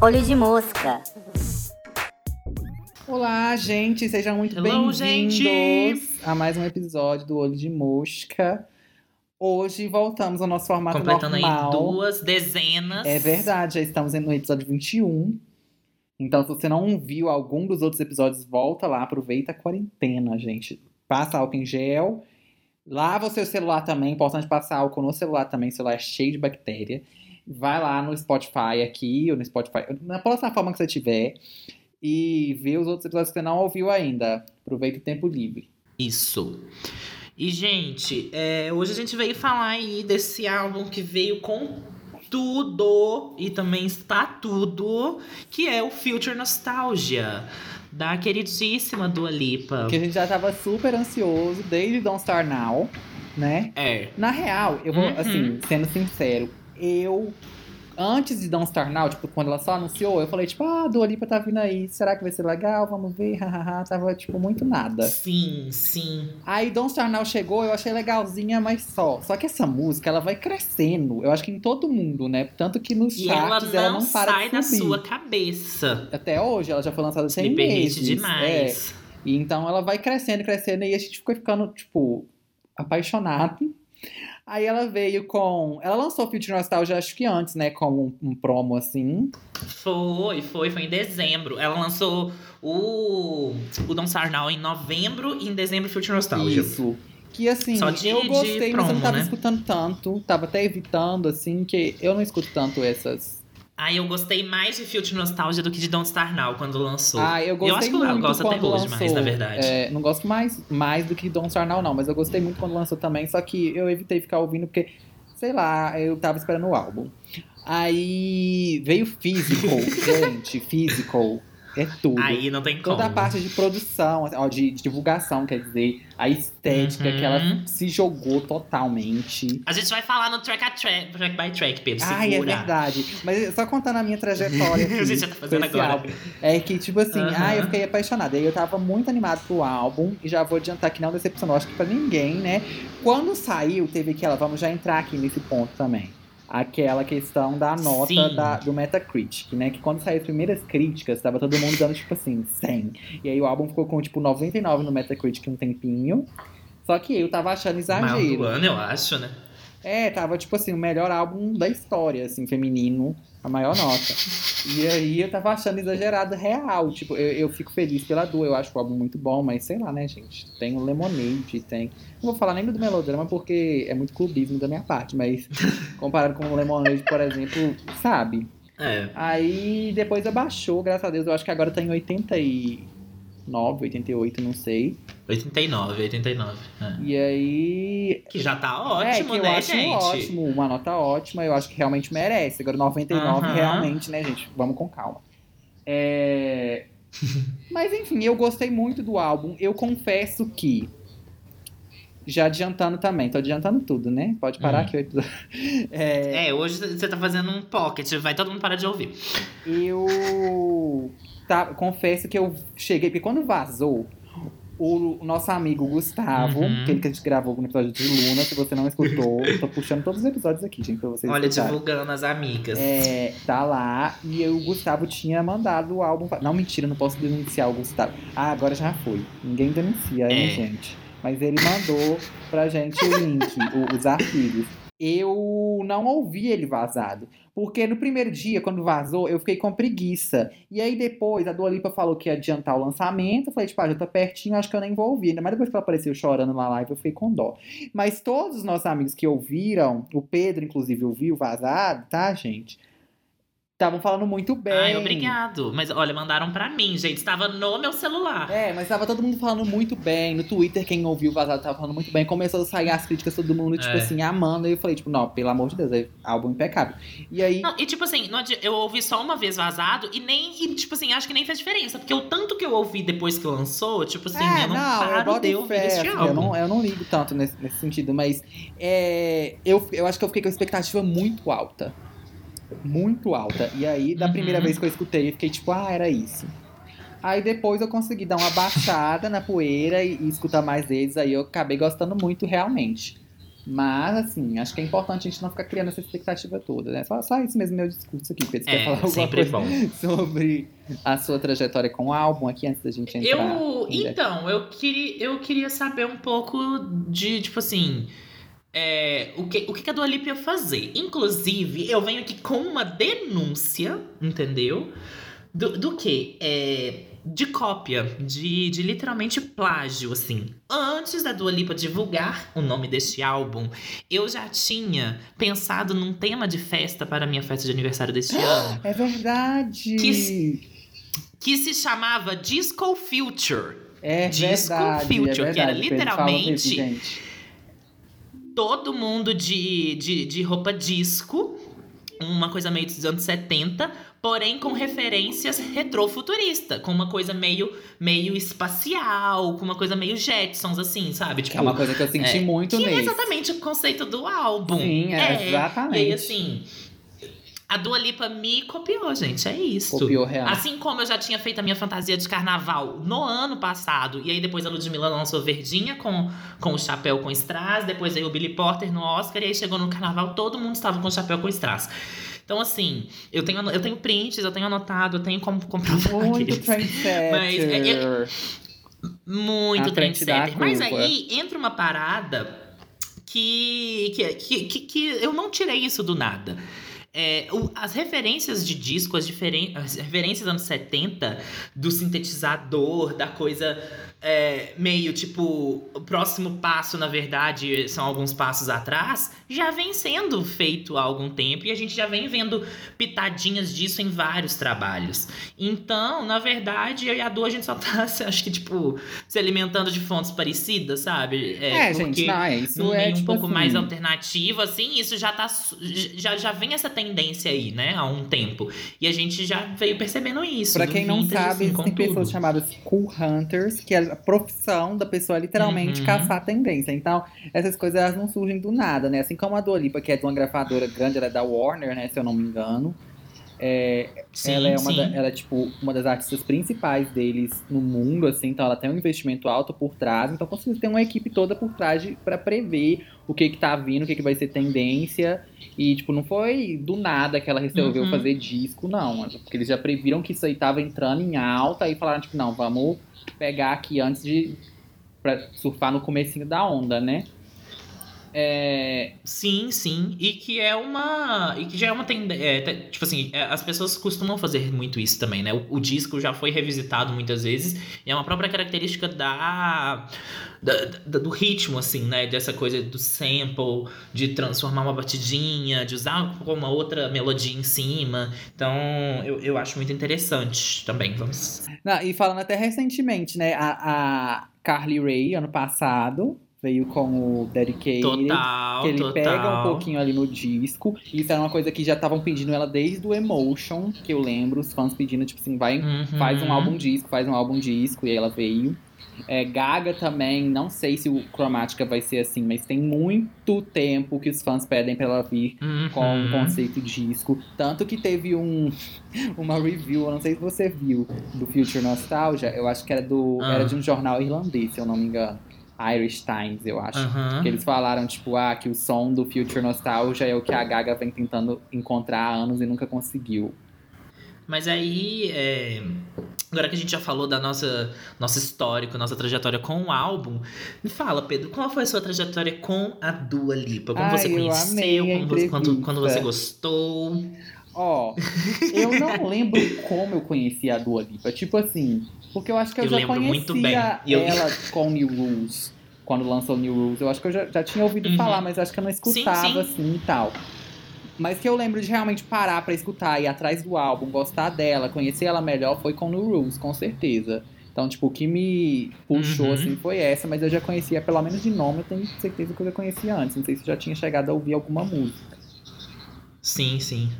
Olho de mosca. Olá, gente, sejam muito bem-vindos a mais um episódio do Olho de Mosca. Hoje voltamos ao nosso formato Completando normal. aí duas dezenas. É verdade, já estamos no episódio 21. Então, se você não viu algum dos outros episódios, volta lá, aproveita a quarentena, gente. Passa álcool em gel. Lava o seu celular também, importante passar álcool no celular também, o celular é cheio de bactéria. Vai lá no Spotify aqui, ou no Spotify, na plataforma que você tiver, e vê os outros episódios que você não ouviu ainda. Aproveita o tempo livre. Isso. E, gente, é, hoje a gente veio falar aí desse álbum que veio com tudo e também está tudo, que é o Future Nostalgia, da queridíssima Dua Lipa. Que a gente já tava super ansioso desde Don't Star Now, né? É. Na real, eu vou, Uhum. assim, sendo sincero, eu. Antes de Don't Star Now, tipo, quando ela só anunciou, eu falei, tipo, ah, a Dua Lipa tá vindo aí, será que vai ser legal? Vamos ver, hahaha. Tava, tipo, muito nada. Sim, sim. Aí Don't Star Now chegou, eu achei legalzinha, mas só. Só que essa música, ela vai crescendo. Eu acho que em todo mundo, né? Tanto que nos E ela charts não, ela não para sai da sua cabeça. Até hoje, ela já foi lançada sem Me meses. É. demais. E então ela vai crescendo, crescendo, e a gente ficou ficando, tipo, apaixonado. Aí ela veio com. Ela lançou Future Nostalgia, acho que antes, né? Como um, um promo assim. Foi, foi, foi em dezembro. Ela lançou o, o Don't Start Now em novembro e em dezembro Future Nostalgia. Isso. Que assim, Só de- eu de gostei, mas eu promo, não tava né? escutando tanto. Tava até evitando, assim, que eu não escuto tanto essas. Aí eu gostei mais de Future Nostalgia do que de Don't Start Now quando lançou. Ah, eu gostei acho que eu gosto até hoje lançou. mais, na verdade. É, não gosto mais, mais do que Don't Start Now, não. Mas eu gostei muito quando lançou também. Só que eu evitei ficar ouvindo porque, sei lá, eu tava esperando o álbum. Aí veio Physical, gente. Physical. É tudo. Aí não tem como. Toda a parte de produção, ó, de, de divulgação, quer dizer, a estética Uhum. que ela se jogou totalmente. A gente vai falar no track, a track, track by track, Pedro. Ai, é verdade. Mas só contando a minha trajetória aqui, A gente já tá fazendo agora. álbum, é que, tipo assim, Aham. ai, eu fiquei apaixonada. Aí eu tava muito animado pro álbum, e já vou adiantar que não decepcionou, acho que pra ninguém, né? Quando saiu, teve aquela, vamos já entrar aqui nesse ponto também. Aquela questão da nota da, do Metacritic, né? Que quando saiu as primeiras críticas, tava todo mundo dando, tipo assim, 100. E aí o álbum ficou com, tipo, 99 no Metacritic um tempinho. Só que eu tava achando do exagero. ano, eu acho, né? É, tava tipo assim, o melhor álbum da história, assim, feminino, a maior nota. E aí eu tava achando exagerado real. Tipo, eu, eu fico feliz pela dor, eu acho o álbum muito bom, mas sei lá, né, gente? Tem o Lemonade, tem. Não vou falar nem do melodrama porque é muito clubismo da minha parte, mas comparado com o Lemonade, por exemplo, sabe? É. Aí depois abaixou, graças a Deus, eu acho que agora tá em 89, 88, não sei. 89, 89. é. E aí Que já tá é, ótimo, que eu né, acho gente? ótimo, uma nota ótima, eu acho que realmente merece. Agora, 99 Aham. realmente, né, gente? Vamos com calma. É... Mas enfim, eu gostei muito do álbum. Eu confesso que. Já adiantando também, tô adiantando tudo, né? Pode parar Hum. aqui o episódio. É, É, hoje você tá fazendo um pocket, vai todo mundo parar de ouvir. Eu tá, confesso que eu cheguei, porque quando vazou, o nosso amigo Gustavo, Uhum. aquele que a gente gravou no episódio de Luna, se você não escutou, eu tô puxando todos os episódios aqui, gente, pra vocês Olha, escutarem. divulgando as amigas. É, tá lá, e o Gustavo tinha mandado o álbum. pra- Não, mentira, não posso denunciar o Gustavo. Ah, agora já foi. Ninguém denuncia, hein, É. gente? Mas ele mandou pra gente o link, o- os arquivos. Eu não ouvi ele vazado. Porque no primeiro dia, quando vazou, eu fiquei com preguiça. E aí depois, a Dua Lipa falou que ia adiantar o lançamento. Eu falei, tipo, ah, já tá pertinho, acho que eu nem vou ouvir. Mais depois que ela apareceu chorando na live, eu fiquei com dó. Mas todos os nossos amigos que ouviram, o Pedro, inclusive, ouviu vazado, tá, gente? Estavam falando muito bem. Ai, obrigado. Mas olha, mandaram pra mim, gente. Estava no meu celular. É, mas tava todo mundo falando muito bem. No Twitter, quem ouviu o vazado tava falando muito bem. Começou a sair as críticas, todo mundo, tipo É. assim, amando. E eu falei, tipo, não, pelo amor de Deus, é álbum impecável. E aí. Não, e tipo assim, não eu ouvi só uma vez vazado e nem, e, tipo assim, acho que nem fez diferença. Porque o tanto que eu ouvi depois que lançou, tipo assim, é, eu não, eu paro de ouvir fé, esse assim, álbum. eu, não, eu não ligo tanto nesse, nesse sentido, mas é, eu, eu acho que eu fiquei com a expectativa muito alta. Muito alta. E aí, da Uhum. primeira vez que eu escutei, eu fiquei tipo, ah, era isso. Aí depois eu consegui dar uma baixada na poeira e, e escutar mais deles, aí eu acabei gostando muito realmente. Mas, assim, acho que é importante a gente não ficar criando essa expectativa toda, né? Só, só isso mesmo, meu discurso aqui. Pedro, você quer É, falar alguma sempre coisa bom. sobre a sua trajetória com o álbum aqui, antes da gente entrar? Eu, então, eu queria, eu queria saber um pouco de, tipo assim, é, o, que, o que a Dua Lipa ia fazer. Inclusive, eu venho aqui com uma denúncia, entendeu? Do, do que? É, de cópia, de, de literalmente plágio, assim. Antes da Dua Lipa divulgar o nome deste álbum, eu já tinha pensado num tema de festa para a minha festa de aniversário deste ano. É verdade! Que- que se chamava Disco Future. É Disco verdade, Future, é que era verdade, Pedro, fala mesmo, literalmente- gente. Todo mundo de, de, de roupa disco, uma coisa meio dos anos 70, porém com referências retrofuturista, com uma coisa meio, meio espacial, com uma coisa meio Jetsons, assim, sabe? Que é uma coisa que eu senti é, muito que é nesse. exatamente o conceito do álbum. Sim, é, exatamente. E aí, assim, a Dua Lipa me copiou, gente, é isso. Copiou real. Assim como eu já tinha feito a minha fantasia de carnaval no ano passado, e aí depois a Ludmilla lançou Verdinha com, com o chapéu com strass, depois aí o Billy Porter no Oscar, e aí chegou no carnaval, todo mundo estava com o chapéu com strass. Então, assim, eu tenho, eu tenho prints, eu tenho anotado, eu tenho como comprovar Muito. Mas é- Muito frente da trendsetter. Mas aí entra uma parada que, que, que, que eu não tirei isso do nada. É, o- as referências de disco, as, as referências anos 70, do sintetizador, da coisa é, meio tipo. O próximo passo, na verdade, são alguns passos atrás, já vem sendo feito há algum tempo e a gente já vem vendo pitadinhas disso em vários trabalhos. Então, na verdade, eu e a Du, a gente só tá, acho que, tipo, se alimentando de fontes parecidas, sabe? É, porque gente, não, é isso num é meio um tipo pouco assim, mais alternativo, assim, isso já tá. Já, já vem essa tendência aí, né? Há um tempo. E a gente já veio percebendo isso. Pra quem não sabe, assim, existem pessoas chamadas cool hunters, que é a profissão da pessoa literalmente Uhum. caçar a tendência. Então, essas coisas elas não surgem do nada, né? Assim como a Dua Lipa, que é de uma gravadora grande, ela é da Warner, né? Se eu não me engano. É, Sim, ela é uma da- ela é tipo uma das artistas principais deles no mundo, assim, então ela tem um investimento alto por trás, então conseguiu ter uma equipe toda por trás pra prever o que que tá vindo, o que que vai ser tendência. E, tipo, não foi do nada que ela resolveu Uhum. fazer disco, não. Porque eles já previram que isso aí tava entrando em alta e falaram, tipo, não, vamos pegar aqui antes de. surfar no comecinho da onda, né? É, Sim, sim. E que é uma. E que já é uma tendência. tipo assim, é, as pessoas costumam fazer muito isso também, né? O, o disco já foi revisitado muitas vezes. E é uma própria característica da. da- da- do ritmo, assim, né? Dessa coisa do sample, de transformar uma batidinha, de usar uma outra melodia em cima. Então, eu, eu acho muito interessante também. Vamos. Não, e falando até recentemente, né? A, a Carly Rae, ano passado, veio com o Dedicated. Total, Que ele total. pega um pouquinho ali no disco. Isso era uma coisa que já estavam pedindo ela desde o Emotion, que eu lembro, os fãs pedindo, tipo assim, vai, Uhum. faz um álbum disco, faz um álbum disco, e aí ela veio. É, Gaga também, não sei se o Chromatica vai ser assim, mas tem muito tempo que os fãs pedem pra ela vir com o Uhum. conceito disco. Tanto que teve um, uma review, eu não sei se você viu, do Future Nostalgia. Eu acho que era, do, Ah. era de um jornal irlandês, se eu não me engano. Irish Times, eu acho. Que eles falaram, tipo, ah, que o som do Future Nostalgia é o que a Gaga vem tentando encontrar há anos e nunca conseguiu. Mas aí, é, agora que a gente já falou da nossa nosso histórico, nossa trajetória com o álbum, me fala, Pedro, qual foi a sua trajetória com a Dua Lipa? Como Ai, você eu conheceu? Como você, quando, quando você gostou? Ó, eu não lembro como eu conheci a Dua Lipa. Tipo assim, porque eu acho que eu, Eu já conhecia eu- ela com New Rules. Quando lançou New Rules. Eu acho que eu já, já tinha ouvido Uhum. falar, mas acho que eu não escutava sim. assim e tal. Mas que eu lembro de realmente parar pra escutar, ir atrás do álbum, gostar dela, conhecer ela melhor foi com New Rules, com certeza. Então, tipo, o que me puxou, Uhum. assim, foi essa, mas eu já conhecia, pelo menos de nome, eu tenho certeza que eu já conhecia antes. Não sei se eu já tinha chegado a ouvir alguma música. Sim, sim.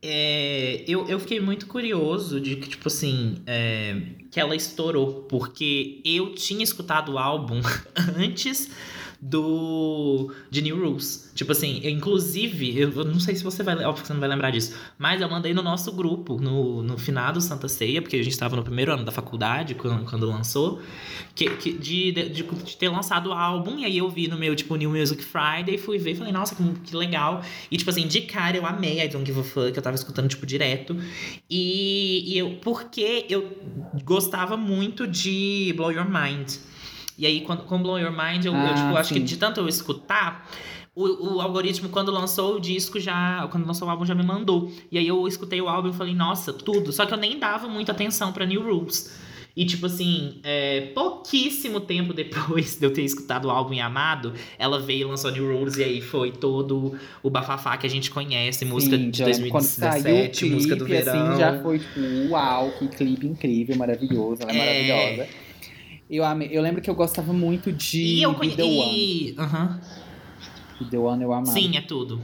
É, eu, eu fiquei muito curioso de que, tipo assim, é, que ela estourou, porque eu tinha escutado o álbum antes do de New Rules. Tipo assim, eu, inclusive, eu, eu não sei se você vai, óbvio que você não vai lembrar disso, mas eu mandei no nosso grupo, no, no finado Santa Ceia, porque a gente estava no primeiro ano da faculdade, quando, quando lançou, que, que de, de, de, ter lançado o álbum, e aí eu vi no meu, tipo, New Music Friday, fui ver e falei, nossa, que, que legal. E, tipo assim, de cara eu amei I Don't Give a Fuck, eu tava escutando, tipo, direto. E, e eu, porque eu gostava muito de Blow Your Mind. E aí, quando, com Blow Your Mind, eu, Ah, eu tipo, acho que de tanto eu escutar, o, o algoritmo, quando lançou o disco, já. Quando lançou o álbum, já me mandou. E aí eu escutei o álbum e falei, nossa, tudo. Só que eu nem dava muita atenção pra New Rules. E, tipo assim, é, pouquíssimo tempo depois de eu ter escutado o álbum e amado, ela veio e lançou New Rules, e aí foi todo o bafafá que a gente conhece, música Sim, de eu lembro Quando saiu o 2017, clipe, música do verão. assim, já foi tipo, uau, que clipe incrível, maravilhoso, ela é, É. maravilhosa. Eu, amei, eu lembro que eu gostava muito de E eu Be The One. conheci. Aham. Be The One eu amava. Sim, é tudo.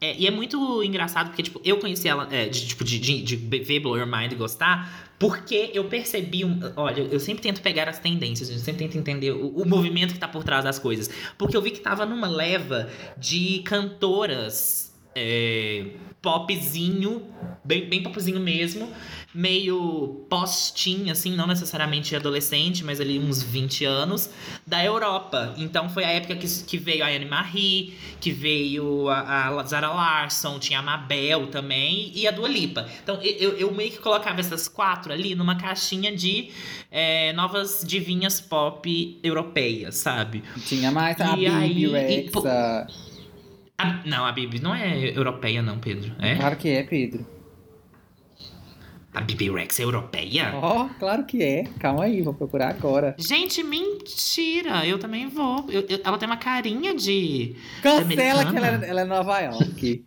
É, e é muito engraçado porque, tipo, eu conheci ela, é, de, tipo, de, de, de ver Blow Your Mind e gostar, porque eu percebi. Um, olha, eu sempre tento pegar as tendências, eu sempre tento entender o, o movimento que tá por trás das coisas. Porque eu vi que tava numa leva de cantoras é, popzinho, bem, bem popzinho mesmo, meio post-teen, assim, não necessariamente adolescente, mas ali uns 20 anos, da Europa. Então foi a época que, que veio a Anne Marie, que veio a, a Zara Larson, tinha a Mabel também e a Dua Lipa. Então eu, eu meio que colocava essas quatro ali numa caixinha de é, novas divinhas pop europeias, sabe? Tinha mais a E aí- Bibi e, Rex. pô- a- não, a Bibi não é europeia, não, Pedro. É? Claro que é, Pedro. A Bibi Rex é europeia? Ó, claro que é. Calma aí, vou procurar agora. Gente, mentira! Eu também vou. Eu- eu- ela tem uma carinha de. Cancela que ela é, ela é Nova York.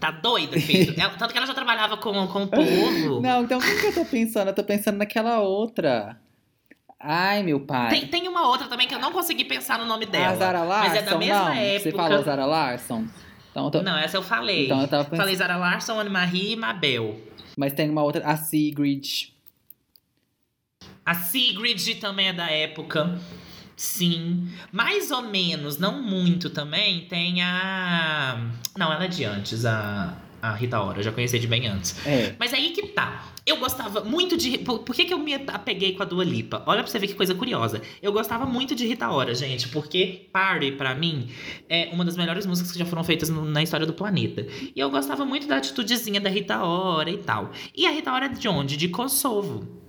Tá doida, Pedro? Ela- tanto que ela já trabalhava com, com o povo. Não, então quem que eu tô pensando? Eu tô pensando naquela outra. Ai, meu pai. Tem, tem uma outra também que eu não consegui pensar no nome dela. a Zara Larson? mas é da mesma não. época. Você falou Zara Larson? Então, tô- Não, essa eu falei. Então eu tava pensando. Falei Zara Larson, Anne-Marie e Mabel. Mas tem uma outra, a Sigrid. A Sigrid também é da época. Sim. Mais ou menos, não muito também, tem a. Não, ela é de antes, a, a Rita Ora. Eu já conheci de bem antes. É. Mas aí que tá. Eu gostava muito de. Por, por que, que eu me apeguei com a Dua Lipa? Olha pra você ver que coisa curiosa. Eu gostava muito de Rita Ora, gente, porque Party, pra mim, é uma das melhores músicas que já foram feitas no- na história do planeta. E eu gostava muito da atitudezinha da Rita Ora e tal. E a Rita Ora é de onde? De Kosovo.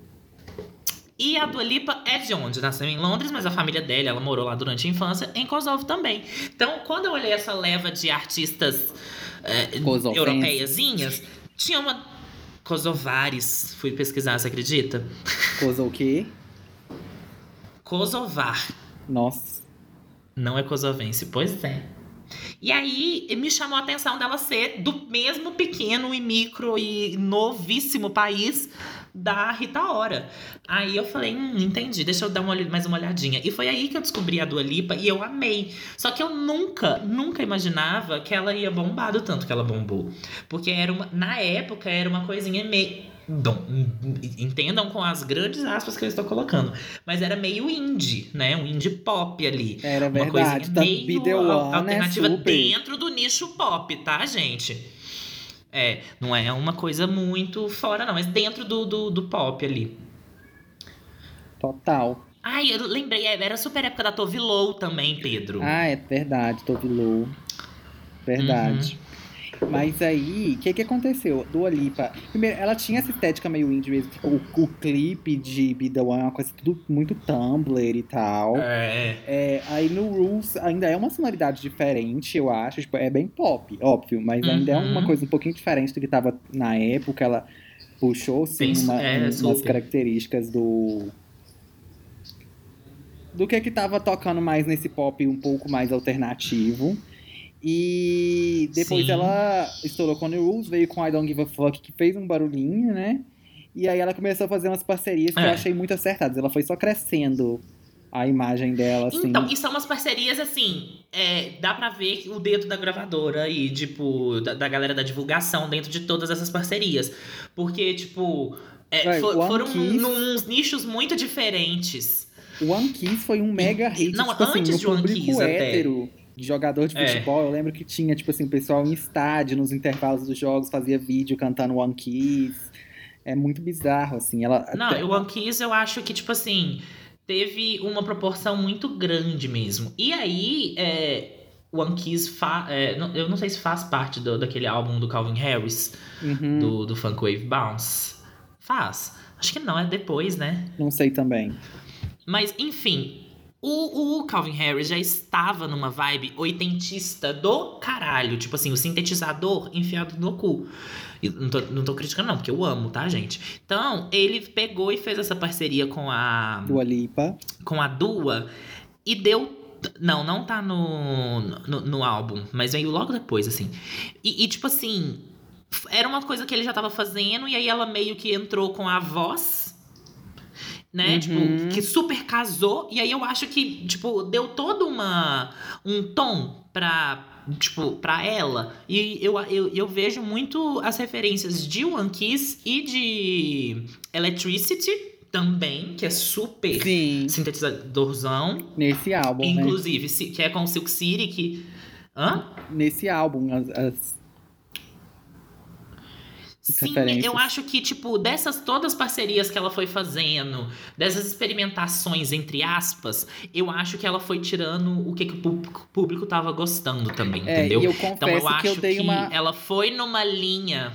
E a Dua Lipa é de onde? Nasceu em Londres, mas a família dela, ela morou lá durante a infância, em Kosovo também. Então, quando eu olhei essa leva de artistas Kosovenses. europeiazinhas, tinha uma. Kosovares, fui pesquisar, você acredita? Coisa o quê? Kosovar, Nossa. não é kosovense, pois é. E aí me chamou a atenção dela ser do mesmo pequeno e micro e novíssimo país da Rita Ora. Aí eu falei, hum, entendi, deixa eu dar uma, mais uma olhadinha. E foi aí que eu descobri a Dua Lipa e eu amei. Só que eu nunca, nunca imaginava que ela ia bombar do tanto que ela bombou. Porque era uma, na época era uma coisinha meio. Bom, entendam com as grandes aspas que eu estou colocando. Mas era meio indie, né? Um indie pop ali. Era Uma verdade. coisinha meio é alternativa super. dentro do nicho pop, tá, gente? É, não é uma coisa muito fora, não, mas dentro do, do, do pop ali. Total. Ai, eu lembrei, é, era super época da Tove Lo também, Pedro. Ah, é verdade, Tove Lo. Verdade. Uhum. Mas aí, o que que aconteceu? Dua Lipa, primeiro, ela tinha essa estética meio indie mesmo. tipo, O, o clipe de Be The One é uma coisa tudo muito Tumblr e tal. É. É, aí no Rules ainda é uma sonoridade diferente, eu acho. Tipo, é bem pop, óbvio, mas ainda é Uhum. uma coisa um pouquinho diferente do que tava na época. Ela puxou, sim, uma- é, umas características do. Do que que tava tocando mais nesse pop um pouco mais alternativo. E depois Sim. ela estourou com The Rules, veio com I Don't Give a Fuck, que fez um barulhinho, né? E aí ela começou a fazer umas parcerias que eu É. achei muito acertadas. Ela foi só crescendo a imagem dela, assim. Então, e são umas parcerias assim, é, dá pra ver o dedo da gravadora e, tipo, da, da galera da divulgação dentro de todas essas parcerias. Porque, tipo, é, Vai, fo- One foram Kiss. uns nichos muito diferentes. O One Kiss foi um mega hit, Não, tipo assim, antes no de One Kiss até. De jogador de É. futebol, eu lembro que tinha, tipo assim, o pessoal em estádio, nos intervalos dos jogos, fazia vídeo cantando One Kiss. É muito bizarro, assim. Ela Não, até- o One Kiss eu acho que, tipo assim, teve uma proporção muito grande mesmo. E aí, é, o One Kiss, fa é, não- eu não sei se faz parte do- daquele álbum do Calvin Harris, Uhum, do, do Funk Wave Bounce. Faz. Acho que não, é depois, né? Não sei também. Mas, enfim, o, o Calvin Harris já estava numa vibe oitentista do caralho. Tipo assim, o sintetizador enfiado no cu. Não, tô, não tô criticando, não, porque eu amo, tá, gente? Então, ele pegou e fez essa parceria com a, Dua Lipa. com a Dua e deu. Não, não tá no, no, no álbum, mas veio logo depois, assim. E, e, tipo assim, era uma coisa que ele já tava fazendo, e aí ela meio que entrou com a voz. Né? Uhum. Tipo, que super casou. E aí eu acho que, tipo, deu todo uma, um tom pra, tipo, pra ela. E eu, eu, eu vejo muito as referências de One Kiss e de Electricity também, que é super Sim, sintetizadorzão. nesse álbum, né? Inclusive, se- que é com o Silk City, que. Hã? Nesse álbum, as, as- Sim, referências. eu acho que, tipo, dessas todas as parcerias que ela foi fazendo, dessas experimentações, entre aspas, eu acho que ela foi tirando o que, que o público, público tava gostando também, É, entendeu? e eu Então eu acho que eu dei uma. ela foi numa linha.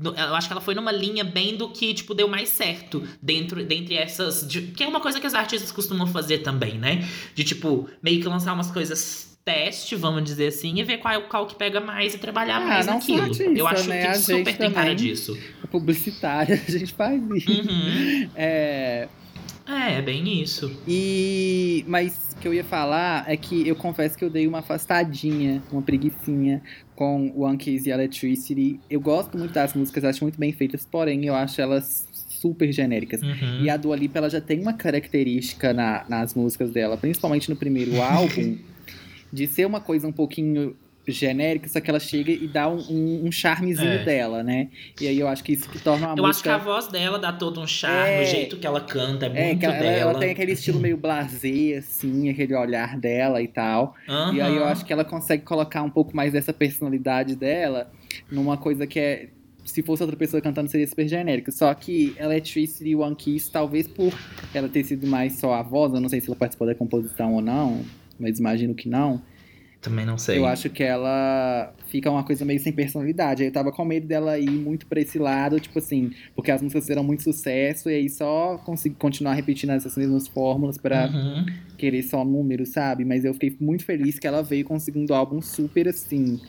Eu acho que ela foi numa linha bem do que, tipo, deu mais certo dentro, dentre essas. de- que é uma coisa que os artistas costumam fazer também, né? De, tipo, meio que lançar umas coisas teste, vamos dizer assim, e ver qual, qual que pega mais e trabalhar Ah, mais não naquilo. artista, eu acho né? que A super gente tem cara disso. publicitária, a gente faz isso. Uhum. É, É, é bem isso. e mas o que eu ia falar é que eu confesso que eu dei uma afastadinha, uma preguiçinha com o One Kiss e Electricity. Eu gosto muito das músicas, acho muito bem feitas, porém eu acho elas super genéricas. Uhum. E a Dua Lipa, ela já tem uma característica na- nas músicas dela, principalmente no primeiro álbum, de ser uma coisa um pouquinho genérica, só que ela chega e dá um, um, um charmezinho É. dela, né? E aí eu acho que isso que torna uma Eu acho que música... a voz dela dá todo um charme, É. o jeito que ela canta é É, muito que ela, dela. ela tem aquele estilo meio blasé, assim, aquele olhar dela e tal. E aí eu acho que ela consegue colocar um pouco mais dessa personalidade dela numa coisa que é. Se fosse outra pessoa cantando, seria super genérico. Só que Electricity e One Kiss, talvez por ela ter sido mais só a voz, eu não sei se ela participou da composição ou não, mas imagino que não. Também não sei. Eu acho que ela fica uma coisa meio sem personalidade. Aí eu tava com medo dela ir muito pra esse lado, tipo assim, porque as músicas fizeram muito sucesso e aí só conseguir continuar repetindo essas mesmas fórmulas pra Uhum. querer só números, sabe? Mas eu fiquei muito feliz que ela veio com um álbum super assim.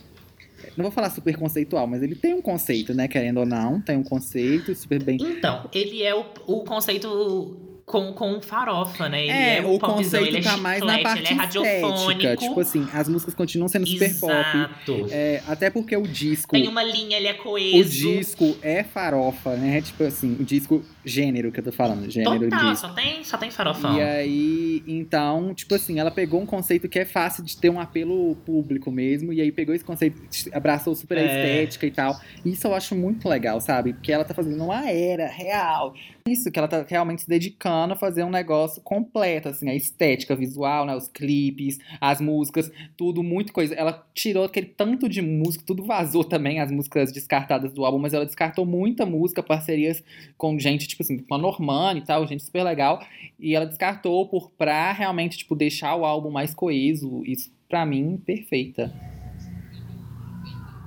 Não vou falar super conceitual, mas ele tem um conceito, né? Querendo ou não, tem um conceito super bem. Então, ele é o, o conceito com, com farofa, né? Ele é, é, o popzão, conceito ele é tá mais na parte ele é radiofônico. Tipo assim, as músicas continuam sendo super pop. Exato. É, até porque o disco. Tem uma linha, ele é O coeso. disco é farofa, né? Tipo assim, o disco gênero que eu tô falando, gênero Total, disco. só tem, só tem farofão. E aí, então, tipo assim, ela pegou um conceito que é fácil de ter um apelo público mesmo, e aí pegou esse conceito, abraçou super a É. estética e tal. Isso eu acho muito legal, sabe? Porque ela tá fazendo uma era real. Isso, que ela tá realmente se dedicando a fazer um negócio completo, assim, a estética visual, né? Os clipes, as músicas, tudo, muito coisa. Ela tirou aquele tanto de música, tudo vazou também, as músicas descartadas do álbum, mas ela descartou muita música, parcerias com gente, tipo assim, com a Normani e tal, gente super legal. E ela descartou por pra realmente, tipo, deixar o álbum mais coeso. Isso, pra mim, perfeita.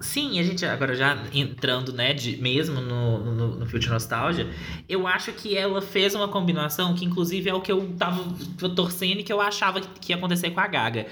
Sim, a gente agora já entrando, né, de, mesmo no, no, no Future Nostalgia, eu acho que ela fez uma combinação que, inclusive, é o que eu tava torcendo e que eu achava que, que ia acontecer com a Gaga.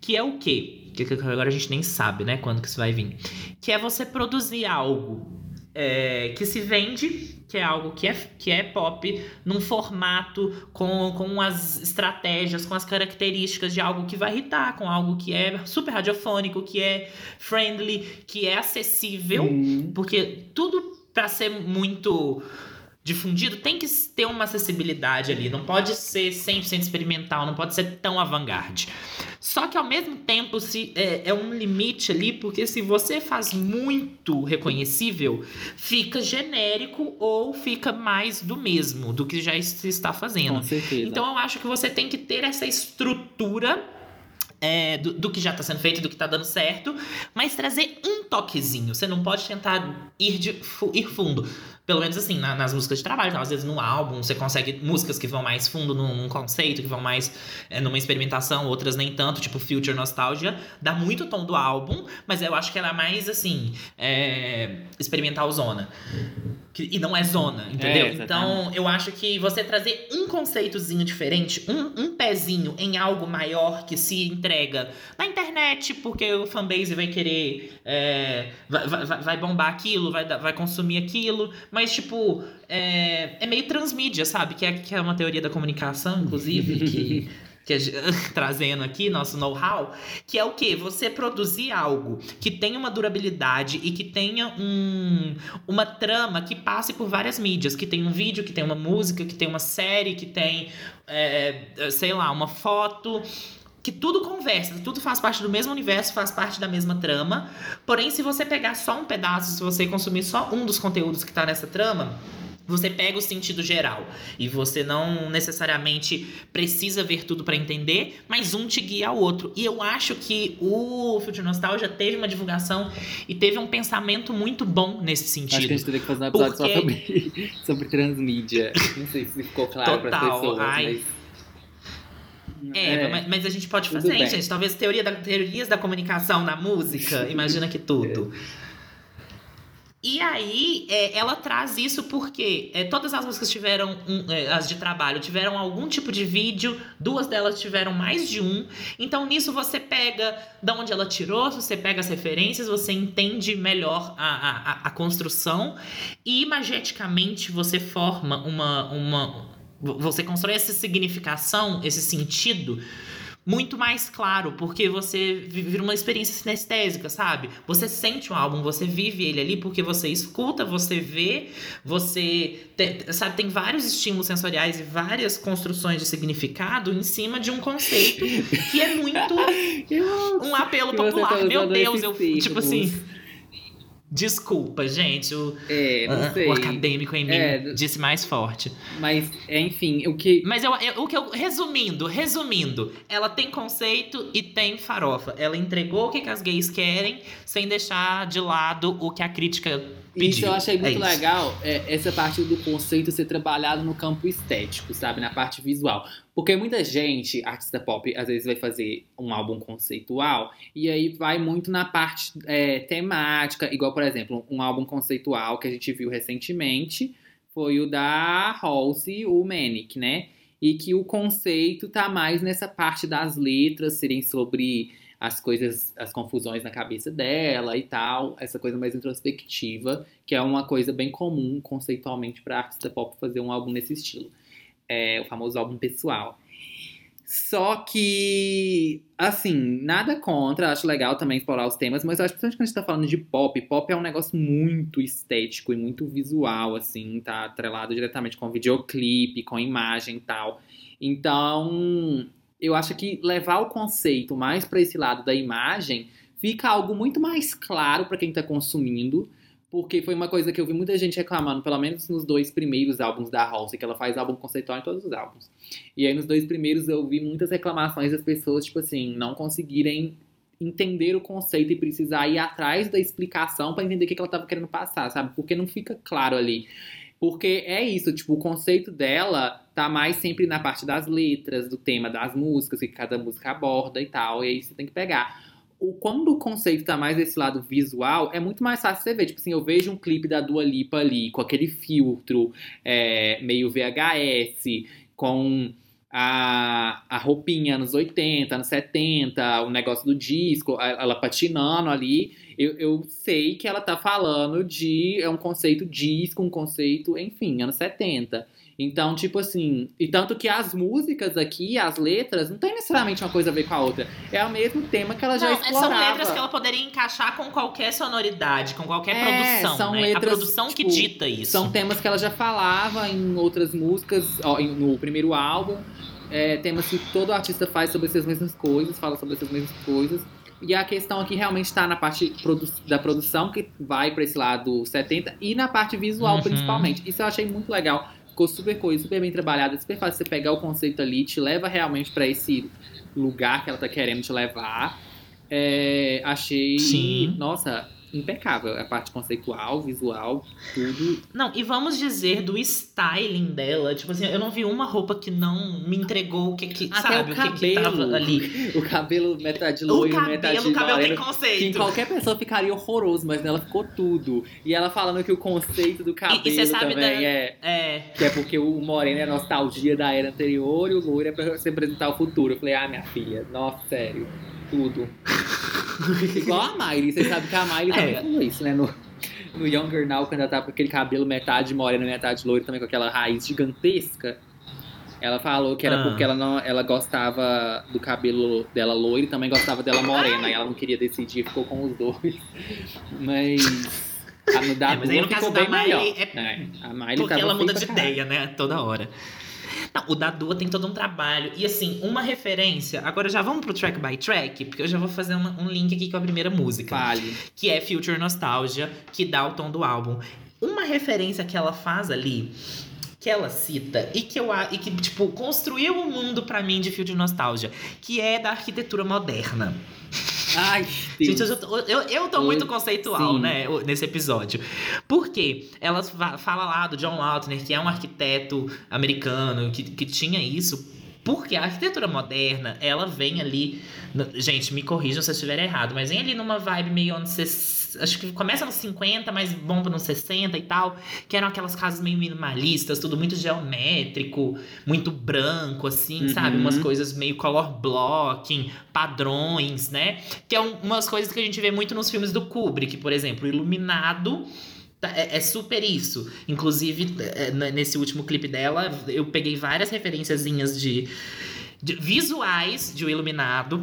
Que é o quê? Que, que agora a gente nem sabe, né, quando que isso vai vir. Que é você produzir algo é, que se vende, que é algo que é, que é pop, num formato com, com as estratégias, com as características de algo que vai irritar, com algo que é super radiofônico, que é friendly, que é acessível. Hum. Porque tudo pra ser muito difundido, tem que ter uma acessibilidade ali. Não pode ser 100% experimental, não pode ser tão avant-garde. Só que ao mesmo tempo se, é, é, um limite ali, porque se você faz muito reconhecível, fica genérico ou fica mais do mesmo, do que já se está fazendo. Com certeza. Então eu acho que você tem que ter essa estrutura é, do, do, que já está sendo feito, do que está dando certo, mas trazer um toquezinho. Você não pode tentar ir, de, ir fundo. Pelo menos assim, na, nas músicas de trabalho, então, às vezes no álbum você consegue músicas que vão mais fundo num, num conceito, que vão mais é, numa experimentação, outras nem tanto, tipo Future Nostalgia, dá muito tom do álbum, mas eu acho que ela é mais assim, é, experimental zona. Que, e não é zona, entendeu? É, então eu acho que você trazer um conceitozinho diferente, um, um pezinho em algo maior que se entrega na internet, porque o fanbase vai querer. É, vai, vai, vai bombar aquilo, vai, vai consumir aquilo, mas tipo, é, é meio transmídia, sabe? Que é, que é uma teoria da comunicação, inclusive, que. que trazendo aqui nosso know-how, que é o que você produzir algo que tenha uma durabilidade e que tenha um, uma trama que passe por várias mídias, que tem um vídeo, que tem uma música, que tem uma série, que tem, é, sei lá, uma foto que tudo conversa, tudo faz parte do mesmo universo, faz parte da mesma trama. Porém, se você pegar só um pedaço, se você consumir só um dos conteúdos que está nessa trama, você pega o sentido geral e você não necessariamente precisa ver tudo para entender, mas um te guia ao outro. E eu acho que o Future Nostalgia teve uma divulgação e teve um pensamento muito bom nesse sentido. Acho que a gente teria que fazer um episódio porque... só sobre, sobre transmídia. Não sei se ficou claro para as pessoas, Ai. mas... É, é, mas, mas, a gente pode fazer, hein, gente? Talvez teoria da, teorias da comunicação na música, imagina que tudo. É. E aí, é, ela traz isso porque é, todas as músicas tiveram, um, é, as de trabalho, tiveram algum tipo de vídeo, duas delas tiveram mais de um. Então, nisso você pega de onde ela tirou, você pega as referências, você entende melhor a, a, a construção e imageticamente você forma uma, uma. Você constrói essa significação, esse sentido muito mais claro, porque você vira uma experiência sinestésica, sabe? Você sente o álbum, você vive ele ali porque você escuta, você vê, você te, sabe, tem vários estímulos sensoriais e várias construções de significado em cima de um conceito que é muito um apelo popular. Tá Meu Deus, eu tipo assim, Desculpa, gente. O, é, uh, o acadêmico em mim é, disse mais forte. Mas, enfim, o que. Mas eu, eu, o que eu. Resumindo, resumindo, ela tem conceito e tem farofa. Ela entregou o que, que as gays querem, sem deixar de lado o que a crítica pediu. Isso eu achei muito é legal, é, essa parte do conceito ser trabalhado no campo estético, sabe? Na parte visual. Porque muita gente, artista pop, às vezes vai fazer um álbum conceitual e aí vai muito na parte é, temática, igual, por exemplo, um álbum conceitual que a gente viu recentemente foi o da Halsey, o Manic, né? E que o conceito tá mais nessa parte das letras serem sobre as coisas, as confusões na cabeça dela e tal, essa coisa mais introspectiva, que é uma coisa bem comum conceitualmente para artista pop fazer um álbum nesse estilo. É o famoso álbum pessoal. Só que, assim, nada contra, acho legal também explorar os temas, mas eu acho que principalmente quando a gente tá falando de pop, pop é um negócio muito estético e muito visual, assim, tá atrelado diretamente com videoclipe, com imagem e tal. Então, eu acho que levar o conceito mais para esse lado da imagem fica algo muito mais claro para quem está consumindo, porque foi uma coisa que eu vi muita gente reclamando, pelo menos nos dois primeiros álbuns da Halsey, que ela faz álbum conceitual em todos os álbuns. E aí nos dois primeiros eu vi muitas reclamações das pessoas, tipo assim, não conseguirem entender o conceito e precisar ir atrás da explicação para entender o que ela estava querendo passar, sabe? Porque não fica claro ali. Porque é isso, tipo, o conceito dela tá mais sempre na parte das letras, do tema das músicas, que cada música aborda e tal, e aí você tem que pegar. O, quando o conceito tá mais desse lado visual, é muito mais fácil você ver. Tipo assim, eu vejo um clipe da Dua Lipa ali, com aquele filtro é, meio VHS, com a, a roupinha anos 80, anos 70, o negócio do disco, ela patinando ali eu, eu sei que ela tá falando de. É um conceito disco, um conceito, enfim, anos 70. Então, tipo assim, e tanto que as músicas aqui, as letras, não tem necessariamente uma coisa a ver com a outra. É o mesmo tema que ela já Não, explorava. são letras que ela poderia encaixar com qualquer sonoridade, com qualquer É, produção, são né? letras, a produção que tipo, dita isso. São temas que ela já falava em outras músicas, ó, no primeiro álbum. É, temas que todo artista faz sobre essas mesmas coisas, fala sobre essas mesmas coisas. E a questão aqui realmente está na parte produ- da produção, que vai para esse lado 70, e na parte visual, Uhum. principalmente. Isso eu achei muito legal. Ficou super coisa, super bem trabalhado, super fácil você pegar o conceito ali, te leva realmente para esse lugar que ela tá querendo te levar. É, achei, Sim. nossa, impecável. A parte conceitual, visual, tudo. Não, e vamos dizer do styling dela. Tipo assim, eu não vi uma roupa que não me entregou o que que, Até sabe, o o que que cabelo. tava ali. O cabelo metade loiro, metade cabelo, o cabelo tem moreno. Que em conceito. qualquer pessoa ficaria horroroso, mas nela ficou tudo. E ela falando que o conceito do cabelo e sabe também da- é. É, Que é porque o moreno é nostalgia da era anterior e o loiro é pra se apresentar o futuro. Eu falei, ah, minha filha, nossa, sério. Tudo. Igual a Miley, você sabe que a Miley também É. falou isso, né? No, no Younger Now, quando ela tá com aquele cabelo metade moreno, metade loiro, também com aquela raiz gigantesca. Ela falou que era Ah. porque ela não, ela gostava do cabelo dela loiro e também gostava dela morena. E ela não queria decidir, ficou com os dois. Mas. A no da É, mas aí no caso ficou da bem Miley melhor. é É, a Miley porque ela muda de caralho. ideia, né? Toda hora. Não, o da Dua tem todo um trabalho. E assim, uma referência. Agora já vamos pro track by track, porque eu já vou fazer uma- um link aqui com a primeira música. Fale. que é Future Nostalgia, que dá o tom do álbum. Uma referência que ela faz ali, que ela cita, e que eu e que, tipo, construiu o mundo pra mim de Future Nostalgia, que é da arquitetura moderna. Ai, Gente, eu, tô- eu, eu tô muito conceitual, Sim. né, nesse episódio. Por quê? Ela fa- fala lá do John Lautner, que é um arquiteto americano, que, que tinha isso. Porque a arquitetura moderna, ela vem ali. gente, me corrijam se eu estiver errado, mas vem ali numa vibe meio anos. ses- Acho que começa nos 50, mas bomba nos 60 e tal. Que eram aquelas casas meio minimalistas, tudo muito geométrico, muito branco, assim, Uhum. sabe? Umas coisas meio color blocking, padrões, né? Que é um- umas coisas que a gente vê muito nos filmes do Kubrick, por exemplo. Iluminado tá- é, é super isso. Inclusive, é, n- nesse último clipe dela, eu peguei várias referenciazinhas de, de visuais de O Iluminado,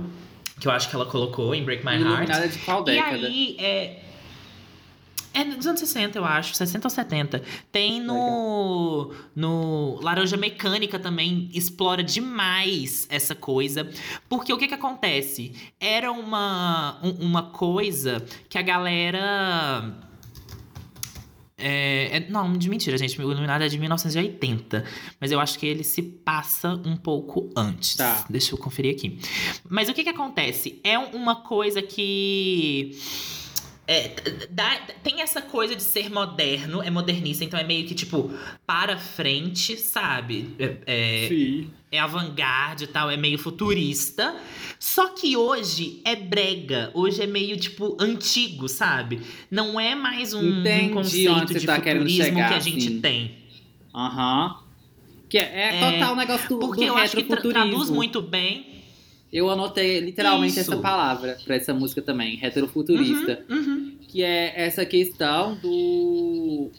que eu acho que ela colocou em Break My Heart. Iluminada de qual E década? aí, é. É dos anos 60, eu acho. 60 ou 70. Tem no. No Laranja Mecânica também. Explora demais essa coisa. Porque o que que acontece? Era uma, um- uma coisa que a galera. É, é- não, de mentira, gente. O Iluminado é de 1980. Mas eu acho que ele se passa um pouco antes. Tá. Deixa eu conferir aqui. Mas o que que acontece? É um- uma coisa que. É, dá- tem essa coisa de ser moderno, é modernista, então é meio que tipo para frente, sabe? É, é, Sim. é avant-garde e tal, é meio futurista. Só que hoje é brega, hoje é meio tipo antigo, sabe? Não é mais um, um conceito de tá futurismo chegar, que a gente assim. tem. Aham. Que é, é É, total o negócio do, Porque do eu acho que tra- traduz muito bem. Eu anotei literalmente Isso. essa palavra pra essa música também, retrofuturista. Uhum, uhum. Que é essa questão do.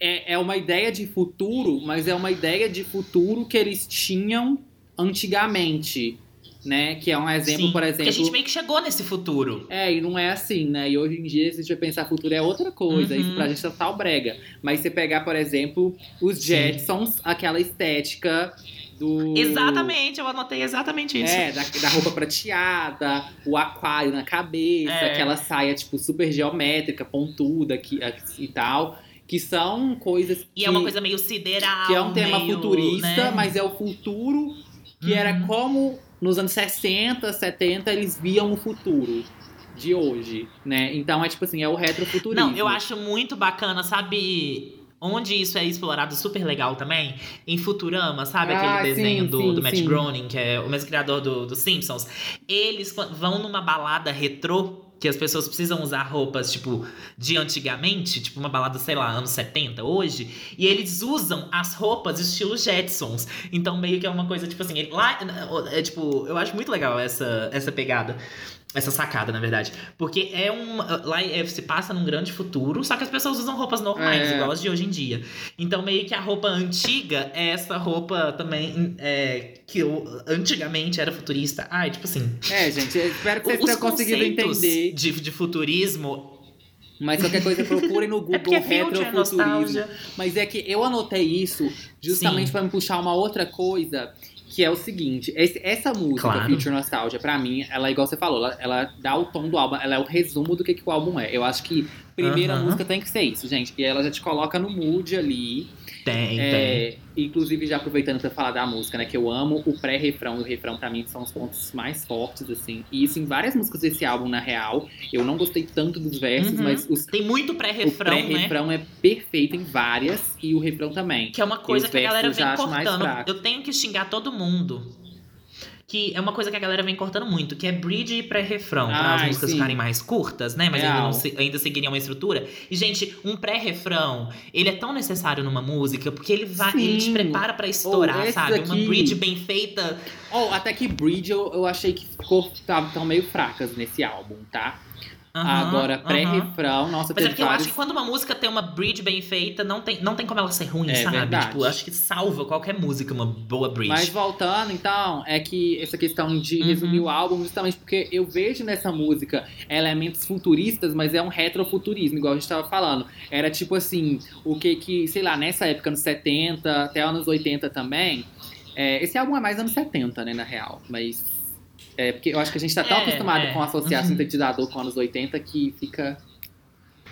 É, é uma ideia de futuro, mas é uma ideia de futuro que eles tinham antigamente. Né? Que é um exemplo, Sim, por Porque a exemplo. gente meio que chegou nesse futuro. É, e não é assim, né? E hoje em dia, se a gente vai pensar futuro, é outra coisa. Uhum. Isso pra gente é total brega. Mas você pegar, por exemplo, os Sim. Jetsons, aquela estética do. Exatamente, eu anotei exatamente isso. É, da, da roupa prateada, o aquário na cabeça, É. aquela saia, tipo, super geométrica, pontuda aqui e tal. Que são coisas E que, é uma coisa meio sideral. que é um tema meio, futurista, né? mas é o futuro que era Uhum. como nos anos 60, 70 eles viam o futuro de hoje, né? Então é tipo assim, é o retrofuturismo. Não, eu acho muito bacana, sabe? Onde isso é explorado super legal também? Em Futurama, sabe? Ah, Aquele sim, desenho do, sim, do Matt sim. Groening, que é o mesmo criador do, do Simpsons. Eles vão numa balada retrô, que as pessoas precisam usar roupas, tipo, de antigamente, tipo uma balada, sei lá, anos 70, hoje, e eles usam as roupas estilo Jetsons. Então, meio que é uma coisa, tipo assim, ele- lá, é tipo, eu acho muito legal essa, essa pegada. Essa sacada, na verdade. Porque é um. Lá é, se passa num grande futuro, só que as pessoas usam roupas normais, É. igual as de hoje em dia. Então, meio que a roupa antiga é essa roupa também é, que eu- antigamente era futurista. Ai, tipo assim. É, gente, espero que vocês tenham conseguido entender. de, de futurismo. Mas qualquer coisa, procurem no Google É porque é é retrofuturismo. nostalgia. Mas é que eu anotei isso justamente pra me puxar uma outra coisa, que é o seguinte: esse- essa música, Claro. Future Nostalgia, pra mim, ela, igual você falou, ela, ela dá o tom do álbum, ela é o resumo do que, que o álbum é. Eu acho que a primeira Aham. música tem que ser isso, gente. E ela já te coloca no mood ali. Tem, tem. É, inclusive, já aproveitando pra falar da música, né? Que eu amo o pré-refrão e o refrão, pra mim, são os pontos mais fortes, assim. E isso em várias músicas desse álbum, na real. Eu não gostei tanto dos versos, Uhum. mas os, Tem muito o pré-refrão, né? pré-refrão é perfeito em várias e o refrão também. Que é uma coisa que a galera vem cortando. Eu tenho que xingar todo mundo. Que é uma coisa que a galera vem cortando muito, que é bridge e pré-refrão. Para as músicas sim. ficarem mais curtas, né? Mas ainda, não se- ainda seguiriam uma estrutura. E, gente, um pré-refrão, ele é tão necessário numa música, porque ele vai. Sim. Ele te prepara pra estourar, esses sabe? Uma aqui- bridge bem feita. Oh, até que Bridge eu, eu achei que ficou tava, tão meio fracas nesse álbum, tá? Aham, Agora, pré-refrão, nossa, Mas é porque eu acho vários... que quando uma música tem uma bridge bem feita, não tem, não tem como ela ser ruim, É sabe? verdade. Tipo, acho que salva qualquer música, uma boa bridge. Mas voltando, então, é que essa questão de Uhum. resumir o álbum, justamente porque eu vejo nessa música elementos futuristas, mas é um retrofuturismo, igual a gente tava falando. Era tipo assim, o que que, sei lá, nessa época, nos 70, até anos 80 também. é, esse álbum é mais anos 70, né, na real. Mas. É, porque eu acho que a gente tá tão É, acostumado é. com associar Uhum. sintetizador com anos 80 que fica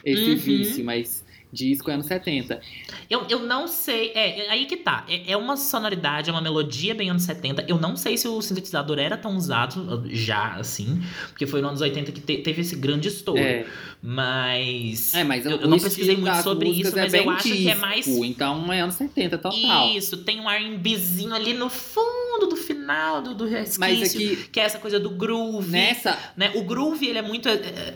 esse Uhum. vício, mas disco é anos 70. Eu, eu não sei. É, é aí que tá. É, é uma sonoridade, é uma melodia bem anos 70. Eu não sei se o sintetizador era tão usado já, assim. Porque foi nos anos 80 que te- teve esse grande estouro. É, Mas. é, mas eu, eu não pesquisei muito sobre isso, é mas eu acho que é disco, mais. Então é anos 70 total. Isso, tem um R&Bzinho ali no fundo do final do, do resquício. Mas aqui, Que é essa coisa do groove. nessa. né? O groove, ele é muito. é,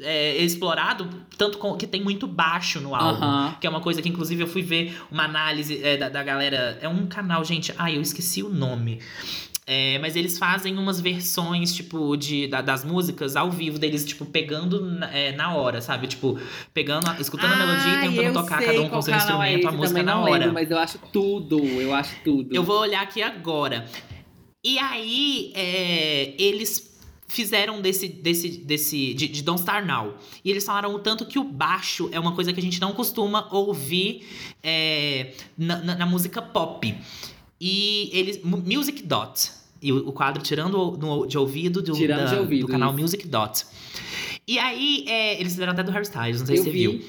é, é explorado, tanto com- que tem muito baixo no álbum. Aham. Que é uma coisa que, inclusive, eu fui ver uma análise é, da, da galera. É um canal, gente. Ai, eu esqueci o nome. É, mas eles fazem umas versões, tipo, de, da- das músicas ao vivo deles, tipo, pegando na, é, na hora, sabe? Tipo, pegando, a- escutando a melodia e tentando tocar cada um com seu é instrumento, a esse, música na hora. Lembro, mas eu acho tudo, eu acho tudo. Eu vou olhar aqui agora. E aí, é, eles fizeram desse, desse, desse de, de Don't Star Now. E eles falaram o tanto que o baixo é uma coisa que a gente não costuma ouvir é, na, na- na música pop. E eles. Mu- Music Dot. E o, o quadro tirando no- de ouvido do, Tirando da- de ouvido, do canal isso. Music Dot. E aí, é, eles fizeram até do Hairstyles, não sei eu se você vi. viu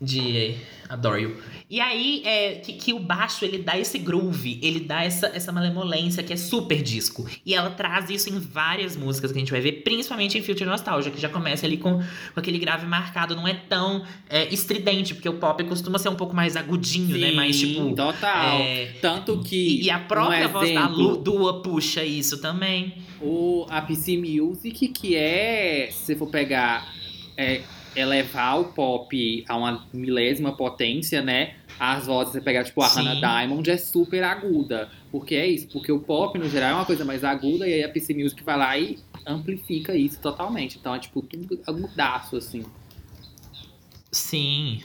de Adore You. E aí, é, que, que o baixo, ele dá esse groove, ele dá essa, essa malemolência que é super disco. E ela traz isso em várias músicas que a gente vai ver, principalmente em Future Nostalgia, que já começa ali com, com aquele grave marcado, não é tão é, estridente, porque o pop costuma ser um pouco mais agudinho, né? Mais tipo... Sim, total. é, Tanto que. e, e a própria um voz da Lu, Dua puxa isso também. O, a PC Music, que é, se for pegar, é, elevar o pop a uma milésima potência, né? As vozes, você pegar, tipo, a Sim. Hannah Diamond é super aguda. Porque é isso, porque o pop, no geral, é uma coisa mais aguda, e aí a PC Music vai lá e amplifica isso totalmente. Então é, tipo, tudo agudaço, assim. Sim.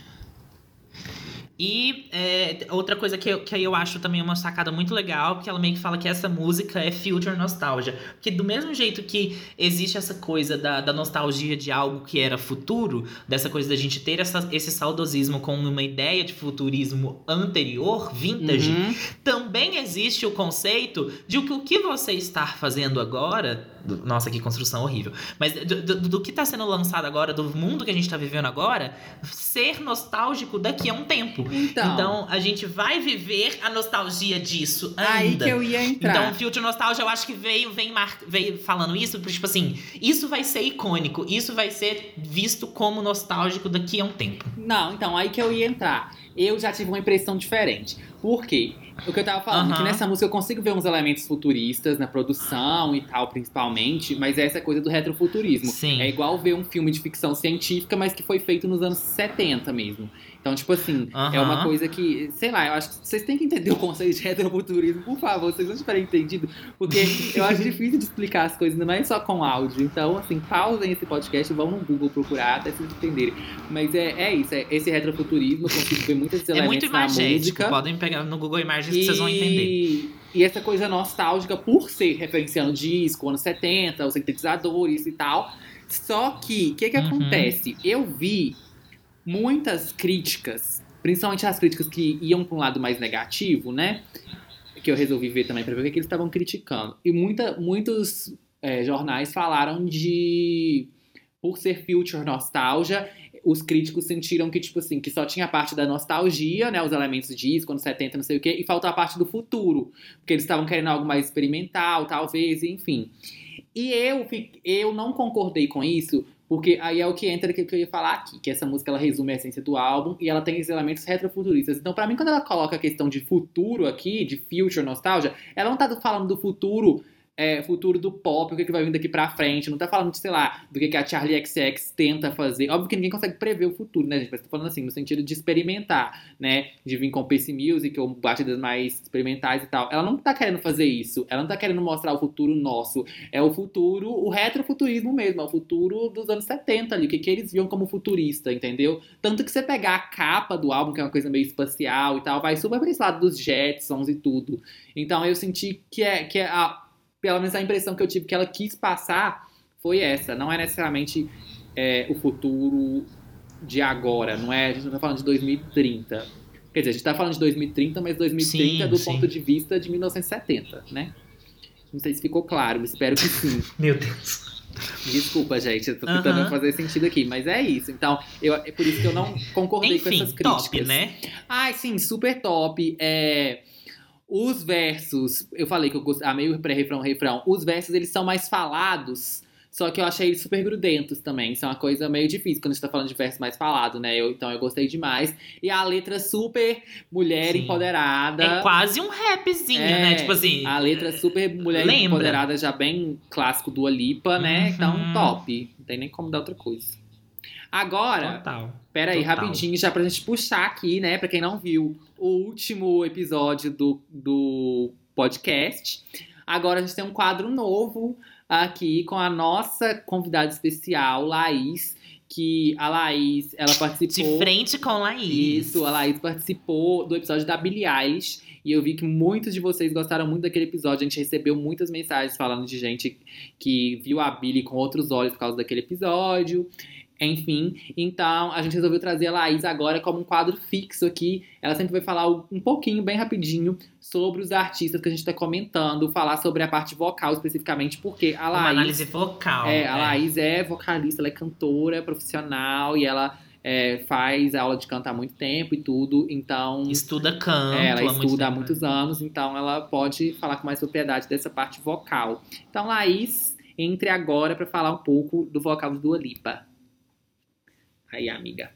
E é, outra coisa que eu, que eu acho também uma sacada muito legal, porque ela meio que fala que essa música é future nostalgia. Porque do mesmo jeito que existe essa coisa da, da nostalgia de algo que era futuro, dessa coisa da gente ter essa, esse saudosismo com uma ideia de futurismo anterior, vintage, Uhum. também existe o conceito de que o que você está fazendo agora. Do- nossa, que construção horrível. Mas do, do- do que está sendo lançado agora, do mundo que a gente está vivendo agora, ser nostálgico daqui a um tempo. Então, Então, a gente vai viver a nostalgia disso ainda. aí que eu ia entrar. Então, o Future Nostalgia, eu acho que veio, vem mar... veio falando isso, porque, tipo assim, isso vai ser icônico, isso vai ser visto como nostálgico daqui a um tempo. Não, então, aí que eu ia entrar. Eu já tive uma impressão diferente. Por quê? O que eu tava falando, Aham. que nessa música eu consigo ver uns elementos futuristas na produção e tal, principalmente, mas é essa coisa do retrofuturismo. Sim. É igual ver um filme de ficção científica, mas que foi feito nos anos 70 mesmo. Então, tipo assim, é uma coisa que, sei lá, eu acho que vocês têm que entender o conceito de retrofuturismo, por favor, vocês não tiverem entendido, porque eu acho difícil de explicar as coisas, não é só com áudio. Então, assim, pausem esse podcast, vão no Google procurar até vocês entenderem. Mas é, é isso, é esse retrofuturismo, eu consigo ver muitos É muito imagético. Podem pegar no Google Imagens que vocês vão entender. E essa coisa nostálgica por ser referenciando disco, anos 70, os sintetizadores e tal. Só que, o que que Uhum. acontece? Eu vi muitas críticas, principalmente as críticas que iam para um lado mais negativo, né? Que eu resolvi ver também para ver o que, eles estavam criticando. E muita, muitos é, jornais falaram de. Por ser future nostalgia, os críticos sentiram que, tipo assim, que só tinha a parte da nostalgia, né? Os elementos disco, anos 70, não sei o quê, e faltou a parte do futuro. Porque eles estavam querendo algo mais experimental, talvez, enfim. E eu, eu não concordei com isso, porque aí é o que entra que eu ia falar aqui, que essa música ela resume a essência do álbum e ela tem esses elementos retrofuturistas. Então, pra mim, quando ela coloca a questão de futuro aqui, de future nostalgia, ela não tá falando do futuro. É, futuro do pop, o que, que vai vir daqui pra frente, não tá falando, de, sei lá, do que, que a Charlie XX tenta fazer. Óbvio que ninguém consegue prever o futuro, né, gente? Mas tô falando assim, no sentido de experimentar, né? De vir com PC Music ou batidas mais experimentais e tal. Ela não tá querendo fazer isso. Ela não tá querendo mostrar o futuro nosso. É o futuro, o retrofuturismo mesmo, é o futuro dos anos 70 ali, o que, que eles viam como futurista, entendeu? Tanto que você pegar a capa do álbum, que é uma coisa meio espacial e tal, vai super pra esse lado dos Jetsons e tudo. Então eu senti que é, que é a, pelo menos a impressão que eu tive que ela quis passar foi essa. Não é necessariamente é, o futuro de agora, não é? A gente não tá falando de 2030. Quer dizer, a gente tá falando de 2030, mas 2030 Sim, do sim. ponto de vista de 1970, né? Não sei se ficou claro, espero que sim. Meu Deus. Desculpa, gente, eu tô tentando Aham. fazer sentido aqui, mas é isso. Então, eu, é por isso que eu não concordei com Enfim, essas críticas. top, né? Ai, sim, super top. É, os versos, eu falei que eu gostei, ah, meio pré-refrão, refrão. Os versos, eles são mais falados, só que eu achei eles super grudentos também. Isso é uma coisa meio difícil quando a gente tá falando de verso mais falado, né? Eu- então eu gostei demais. E a letra super mulher Sim. empoderada. É quase um rapzinho, É, né? Tipo assim. A letra super mulher Lembra? empoderada, já bem clássico do Lipa, né? Uhum. Então, top. Não tem nem como dar outra coisa. Agora, Total. Pera aí, Total. rapidinho, já pra gente puxar aqui, né? Pra quem não viu o último episódio do, do podcast. Agora a gente tem um quadro novo aqui com a nossa convidada especial, Laís. Que a Laís, ela De participou. frente com Laís. Isso, a Laís participou do episódio da Billie Eilish. E eu vi que muitos de vocês gostaram muito daquele episódio. A gente recebeu muitas mensagens falando de gente que viu a Billie com outros olhos por causa daquele episódio. Enfim, então a gente resolveu trazer a Laís agora como um quadro fixo aqui. Ela sempre vai falar um pouquinho, bem rapidinho, sobre os artistas que a gente tá comentando, falar sobre a parte vocal especificamente, porque a Uma Laís. análise vocal. É, a né? Laís é vocalista, ela é cantora, é profissional e ela é, faz aula de canto há muito tempo e tudo, então Estuda canto. é, ela há muito estuda há tempo, muitos né? anos, então ela pode falar com mais propriedade dessa parte vocal. Então, Laís, entre agora para falar um pouco do vocal do Dua Lipa. Aí, amiga.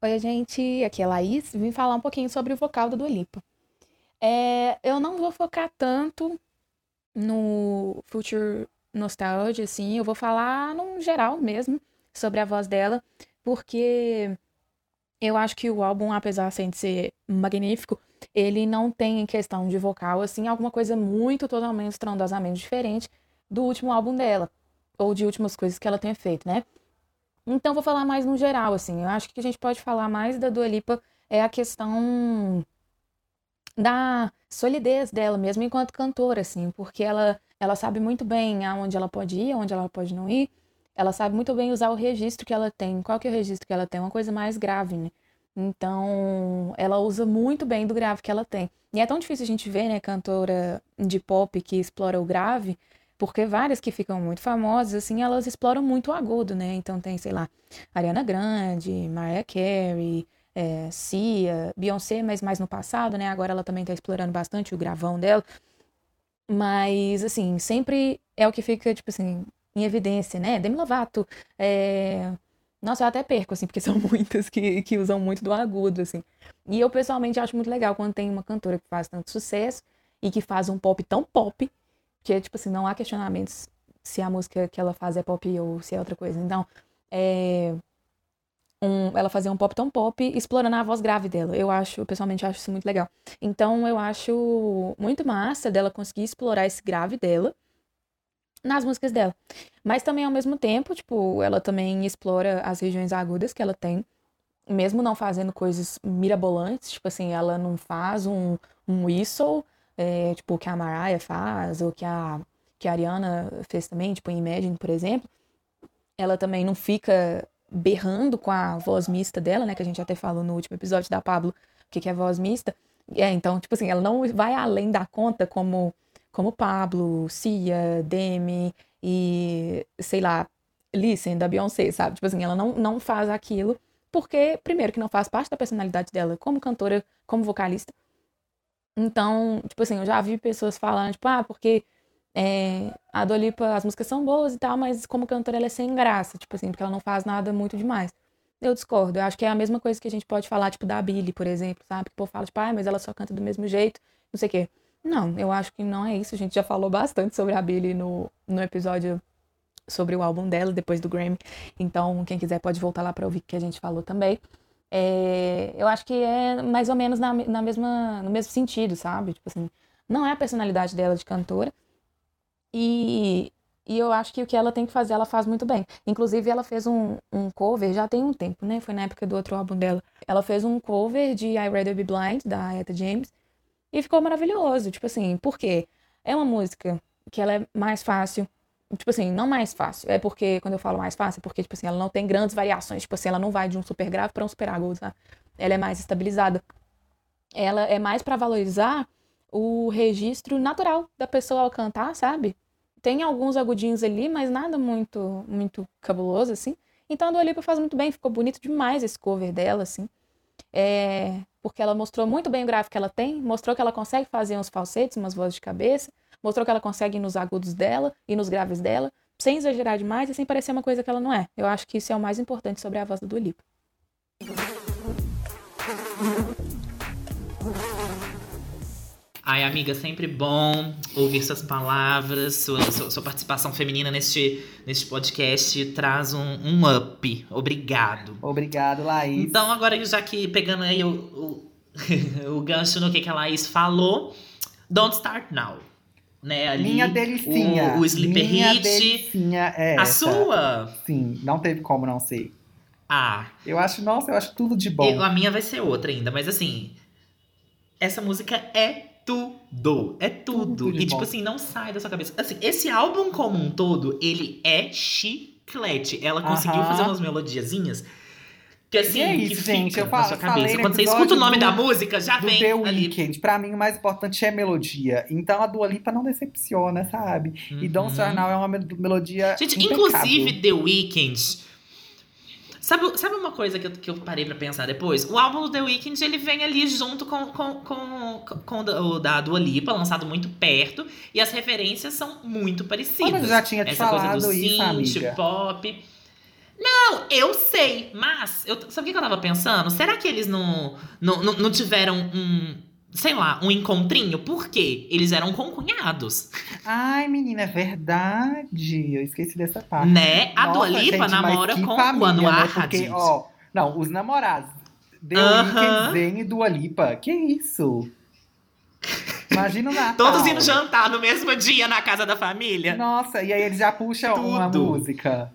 Oi, gente, aqui é a Laís. Vim falar um pouquinho sobre o vocal do Dua Lipa. É, eu não vou focar tanto no Future Nostalgia, assim, eu vou falar num geral mesmo sobre a voz dela, porque eu acho que o álbum, apesar de ser magnífico, ele não tem em questão de vocal, assim, alguma coisa muito totalmente estrondosamente diferente do último álbum dela, ou de últimas coisas que ela tenha feito, né? Então, vou falar mais no geral, assim. Eu acho que a gente pode falar mais da Dua Lipa é a questão da solidez dela mesmo enquanto cantora, assim, porque ela, ela sabe muito bem aonde ela pode ir, aonde ela pode não ir. Ela sabe muito bem usar o registro que ela tem. Qual que é o registro que ela tem? Uma coisa mais grave, né? Então, ela usa muito bem do grave que ela tem. E é tão difícil a gente ver, né, cantora de pop que explora o grave, porque várias que ficam muito famosas, assim, elas exploram muito o agudo, né? Então tem, sei lá, Ariana Grande, Mariah Carey, é, Cia, Beyoncé, mas mais no passado, né? Agora ela também tá explorando bastante o gravão dela. Mas, assim, sempre é o que fica, tipo assim, em evidência, né? Demi Lovato, é... Nossa, eu até perco, assim, porque são muitas que, que usam muito do agudo, assim. E eu, pessoalmente, acho muito legal quando tem uma cantora que faz tanto sucesso e que faz um pop tão pop, que é, tipo assim, não há questionamentos se a música que ela faz é pop ou se é outra coisa. Então, é... Um, ela fazer um pop tão pop, explorando a voz grave dela. Eu acho, eu pessoalmente acho isso muito legal. Então, eu acho muito massa dela conseguir explorar esse grave dela nas músicas dela. Mas também, ao mesmo tempo, tipo, ela também explora as regiões agudas que ela tem, mesmo não fazendo coisas mirabolantes, tipo assim, ela não faz um, um whistle, é, tipo, que a Mariah faz, ou que a, que a Ariana fez também, tipo, em Imagine, por exemplo. Ela também não fica berrando com a voz mista dela, né, que a gente até falou no último episódio da Pablo, o que, que é voz mista. É, então, tipo assim, ela não vai além da conta como como Pablo, Cia, Demi e, sei lá, Listen, da Beyoncé, sabe? Tipo assim, ela não, não faz aquilo porque, primeiro, que não faz parte da personalidade dela como cantora, como vocalista. Então, tipo assim, eu já vi pessoas falando, tipo, ah, porque é, a Dolipa, as músicas são boas e tal, mas como cantora ela é sem graça, tipo assim, porque ela não faz nada muito demais. Eu discordo, eu acho que é a mesma coisa que a gente pode falar, tipo, da Billy, por exemplo, sabe? Que o povo fala, tipo, ah, mas ela só canta do mesmo jeito, não sei o quê. Não, eu acho que não é isso. A gente já falou bastante sobre a Billie no, no episódio sobre o álbum dela, depois do Grammy. Então, quem quiser pode voltar lá para ouvir que a gente falou também. É, eu acho que é mais ou menos na, na mesma, no mesmo sentido, sabe? Tipo assim, não é a personalidade dela de cantora. E, e eu acho que o que ela tem que fazer, ela faz muito bem. Inclusive, ela fez um, um cover, já tem um tempo, né? Foi na época do outro álbum dela. Ela fez um cover de I Rather Be Blind, da Etta James. E ficou maravilhoso. Tipo assim, por quê? É uma música que ela é mais fácil. Tipo assim, não mais fácil. É porque, quando eu falo mais fácil, é porque, tipo assim, ela não tem grandes variações. Tipo assim, ela não vai de um super grave para um super agudo, tá? Ela é mais estabilizada. Ela é mais para valorizar o registro natural da pessoa ao cantar, sabe? Tem alguns agudinhos ali, mas nada muito muito cabuloso, assim. Então a Dua Lipa faz muito bem, ficou bonito demais esse cover dela, assim. É, porque ela mostrou muito bem o gráfico que ela tem, mostrou que ela consegue fazer uns falsetes, umas vozes de cabeça, mostrou que ela consegue ir nos agudos dela e nos graves dela, sem exagerar demais e sem parecer uma coisa que ela não é. Eu acho que isso é o mais importante sobre a voz do Dua Lipa. Ai, amiga, sempre bom ouvir suas palavras, sua, sua, sua participação feminina neste, neste podcast traz um, um up. Obrigado. Obrigado, Laís. Então, agora já que pegando aí o, o, o gancho no que, que a Laís falou, Don't Start Now. Né, ali, Minha delicinha. O, o Sleeper Minha Hit. delicinha é A essa. sua? Sim, não teve como não ser. Ah, Eu acho, nossa, eu acho tudo de bom. eu- a minha vai ser outra ainda, mas assim, essa música é tudo, é tudo. Tudo e tipo bom. assim, não sai da sua cabeça. Assim, esse álbum como um todo, ele é chiclete. Ela conseguiu Aham. fazer umas melodiazinhas que assim, é isso, que gente, eu na falo- sua falei cabeça. Quando você escuta o nome do- da música, já do vem The ali. Weeknd, pra mim o mais importante é melodia. Então a Dua Lipa não decepciona, sabe? E Don't Uhum. Now é uma mel- melodia Gente, impecável. inclusive The Weeknd. Sabe, sabe uma coisa que eu, que eu parei pra pensar depois? O álbum do The Weeknd, ele vem ali junto com, com, com, com o da- Dua Lipa, lançado muito perto. E as referências são muito parecidas. Eu já tinha te Essa coisa do falado isso, synth, pop... Não, eu sei, mas... Eu, sabe o que que eu tava pensando? Será que eles não, não, não, não tiveram um... Sei lá, um encontrinho? Por quê? Eles eram concunhados, Ai, menina, é verdade. Eu esqueci dessa parte. né? A Dua Nossa, Lipa gente, namora com o família, Anwar né? Porque, ó, não, os namorados. The Aham. Weeknd, Zayn e Dua Lipa. Que isso? Imagina o Natal. Todos indo jantar no mesmo dia na casa da família. Nossa, e aí eles já puxam uma música.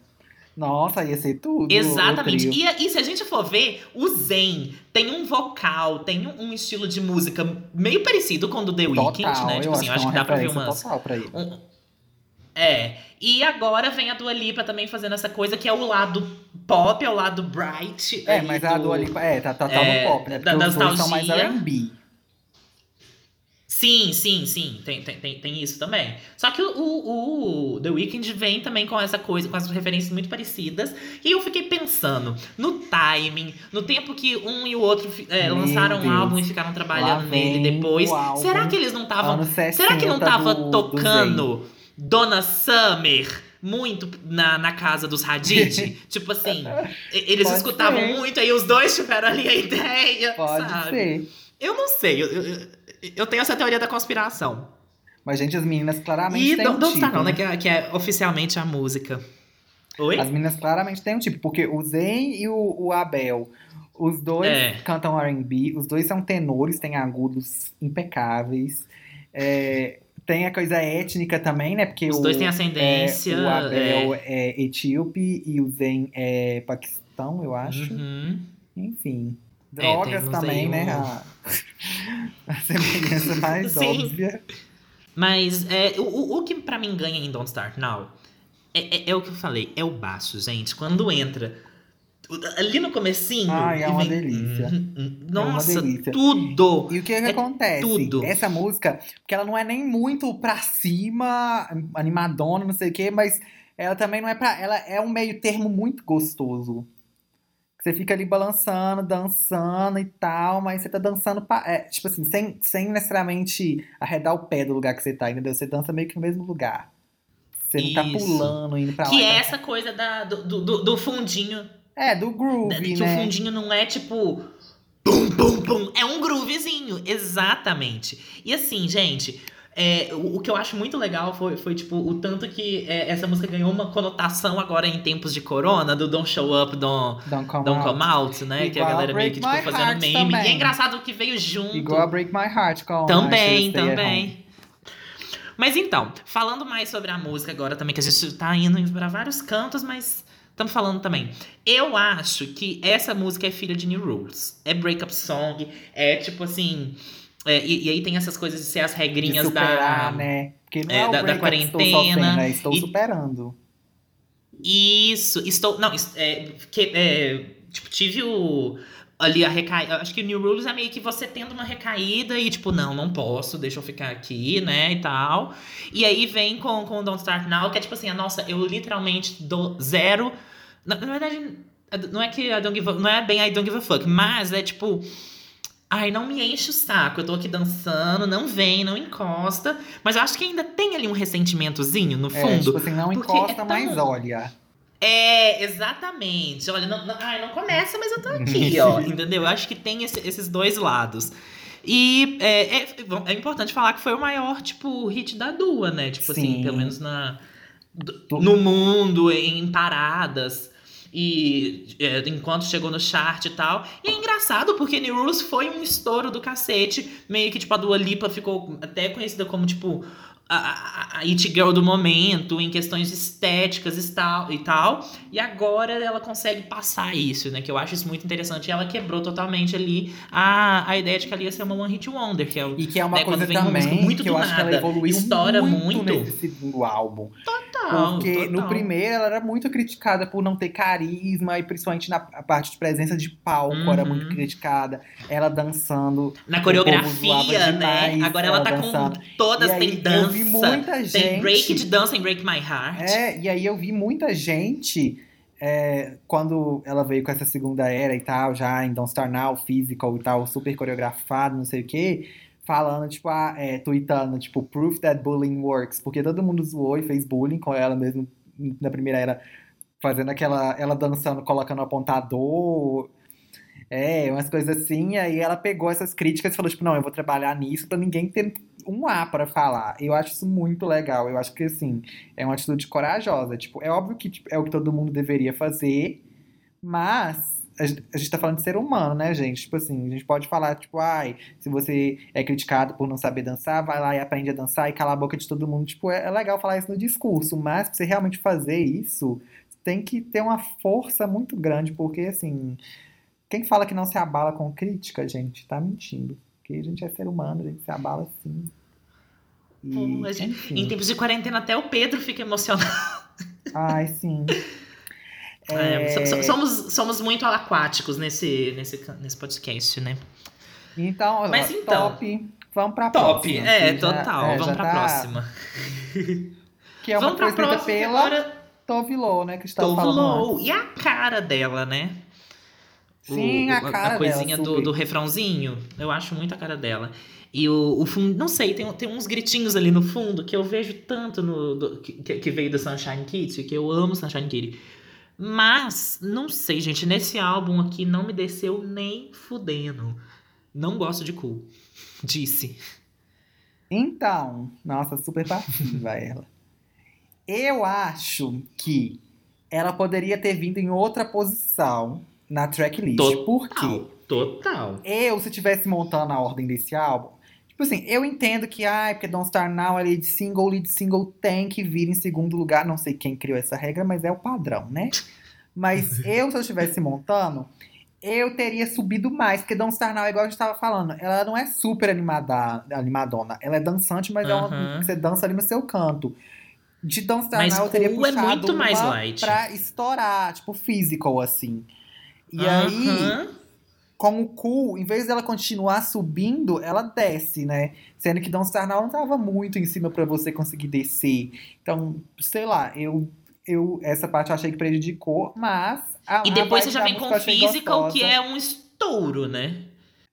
Nossa, ia ser tudo. Exatamente. E, e se a gente for ver, o Zen tem um vocal, tem um, estilo de música meio parecido com o do The Weeknd, né? eu Tipo assim, eu acho acho que que é dá pra ver umas. total pra ele. um- é. E agora vem a Dua Lipa também fazendo essa coisa que é o lado pop, é o lado bright. É, ali mas a do- Dua Lipa, é, tá, tá, tá é, no pop, né? da Porque os dois são mais. R&B. Sim, sim, sim, tem, tem, tem, isso também. Só que o, o, o The Weeknd vem também com essa coisa, com as referências muito parecidas. E eu fiquei pensando no timing, no tempo que um e o outro é, lançaram um Deus. álbum e ficaram trabalhando nele depois. Será que eles não estavam. Será que não 60 tava do- do tocando Donna Summer? Muito na, na casa dos Hadid. tipo assim, eles Pode escutavam ser. muito, aí os dois tiveram ali a ideia. Pode sabe? ser. Eu não sei, eu, eu, eu tenho essa teoria da conspiração. Mas, gente, as meninas claramente E têm Don't, um Don't tipo, Start Now, né? né? Que é, que é oficialmente a música. Oi? As meninas claramente têm um tipo, porque o Zen e o, o Abel, os dois É. cantam R&B, os dois são tenores, têm agudos impecáveis. É, tem a coisa étnica também, né? Porque Os o, dois têm ascendência. é, o Abel é. etíope e o Zen é paquistão, eu acho. Uhum. Enfim. É, Drogas temos também, aí né? A, a semelhança mais Sim. óbvia. Mas é, o, o- que pra mim ganha em Don't Start Now é, é- é o que eu falei, é o baixo, gente. Quando entra ali no comecinho. Ai, é uma vem- delícia. Uhum, uhum. É uma Nossa, delícia. tudo! E o que, que É acontece? tudo. Essa música, porque ela não é nem muito pra cima, animadona, não sei o quê, mas ela também não é pra. Ela é um meio termo muito gostoso. Você fica ali balançando, dançando e tal, mas você tá dançando, pa- é, tipo assim, sem, sem necessariamente arredar o pé do lugar que você tá, entendeu? Você dança meio que no mesmo lugar. Você não tá pulando, indo pra lá. Que é pra essa coisa da, do, do- do, fundinho. É, do né, groove, que o né? fundinho não é tipo. Pum, pum, pum. É um groovezinho. Exatamente. E assim, gente. É, o, o que eu acho muito legal foi, foi tipo, o tanto que é, essa música ganhou uma conotação agora em tempos de corona, do Don't Show Up, Don't, Don't come don't out. come out, né? que a Igual galera meio que tipo, fazendo meme. também. E é engraçado que veio junto. Igual a Break My Heart com Também, também. Mas então, falando mais sobre a música agora também, que a gente tá indo pra vários cantos, mas estamos falando também. Eu acho que essa música é filha de New Rules. É breakup song, é tipo assim. É, e, e aí tem essas coisas de ser as regrinhas superar, da. né? Porque não é, é, da- da breakup estou quarentena, sofrendo, é estou e- superando. Isso, estou. Não, é, que, é, tipo, tive o. Ali a recaída. Acho que o New Rules é meio que você tendo uma recaída e, tipo, não, não posso, deixa eu ficar aqui, né? E tal. E aí vem com, com o Don't Start Now, que é tipo assim, a nossa, eu literalmente dou zero. Na, na verdade, não é que I don't give a, não é bem I don't give a fuck, mas é tipo. Ai, não me enche o saco. Eu tô aqui dançando, não vem, não encosta. Mas eu acho que ainda tem ali um ressentimentozinho no É, fundo. tipo assim, não porque encosta, é tão- mas olha. É, exatamente. Olha, não, não, ai, não começa, mas eu tô aqui, ó. entendeu? Eu acho que tem esse- esses dois lados. E é, é, é importante falar que foi o maior, tipo, hit da Dua, né? Tipo assim, Sim. pelo menos na, Do- no mundo, em paradas. E é, enquanto chegou no chart e tal. E é engraçado, porque New Rules foi um estouro do cacete. Meio que, tipo, a Dua Lipa ficou até conhecida como, tipo, a, a, a It Girl do momento, em questões estéticas e tal, e tal. E agora ela consegue passar isso, né? Que eu acho isso muito interessante. E ela quebrou totalmente ali a, a ideia de que ela ia ser uma One Hit Wonder, que é o. E que é uma né, coisa vem uma também muito que eu acho que ela nada, evoluiu estoura muito, muito. nesse segundo álbum. Total, Porque no total. primeiro ela era muito criticada por não ter carisma e principalmente na parte de presença de palco era Uhum. muito criticada. Ela dançando. Na coreografia, né? demais, Agora ela ela tá dançando. com todas, E aí, tem dança. Vi muita gente. Tem break de dança em Break My Heart. É, e aí eu vi muita gente é, quando ela veio com essa segunda era e tal, já em Don't Star Now, Physical e tal, super coreografado, não sei o quê, falando, tipo, ah, é, tweetando, tipo, proof that bullying works, porque todo mundo zoou e fez bullying com ela mesmo na primeira era, fazendo aquela, ela dançando, colocando apontador, é, umas coisas assim, aí ela pegou essas críticas e falou, tipo, não, eu vou trabalhar nisso pra ninguém ter um A pra falar. Eu acho isso muito legal. Eu acho que, assim, é uma atitude corajosa. Tipo, é óbvio que tipo, é o que todo mundo deveria fazer, mas a gente, a gente tá falando de ser humano, né, gente? Tipo assim, a gente pode falar, tipo, ai, se você é criticado por não saber dançar, vai lá e aprende a dançar e cala a boca de todo mundo. Tipo, é, é legal falar isso no discurso, mas pra você realmente fazer isso, tem que ter uma força muito grande, porque, assim, quem fala que não se abala com crítica, gente, tá mentindo. Porque a gente é ser humano, a gente se abala sim. E, Pô, a. Em tempos de quarentena, até o Pedro fica emocionado. Ai, sim. É, É, so- so- somos, somos muito aquáticos nesse, nesse, nesse podcast, né? Então, Mas ó, então- top Vamos pra Top, próxima. é, que já- total. é, Vamos pra tá- próxima. Que é uma Vamos pra coisa próxima pela agora. Tove Lo, né? Que a gente tava Tove falando Lo. antes. E a cara dela, né? Sim, O- a cara coisinha dela, do, do refrãozinho. Eu acho muito a cara dela. E o, o fundo, não sei, tem, tem uns gritinhos ali no fundo que eu vejo tanto no do- que, que veio do Sunshine Kitty, que eu amo Sunshine Kitty. Mas, não sei, gente, nesse álbum aqui não me desceu nem fudendo. Não gosto de cool. Disse. Então, nossa, super passiva ela. Eu acho que ela poderia ter vindo em outra posição na tracklist. Total. Por quê? Total. Eu, se tivesse montando a ordem desse álbum, tipo assim, eu entendo que, ai, porque Don't Star Now é lead single, lead single tem que vir em segundo lugar. Não sei quem criou essa regra, mas é o padrão, né? Mas eu, se eu estivesse montando, eu teria subido mais, porque Don't Star Now, igual a gente tava falando, ela não é super animada, animadona. Ela é dançante, mas é uma você dança ali no seu canto. De Don't Star Mas Now, eu teria é puxado muito mais light. pra estourar, tipo, physical, assim. E aí. Com o Cool, em vez dela continuar subindo, ela desce, né? Sendo que Don't Star Now não tava muito em cima pra você conseguir descer. Então, sei lá, eu, eu essa parte eu achei que prejudicou, mas. A, E depois você já vem com achei Physical, que é um estouro, né?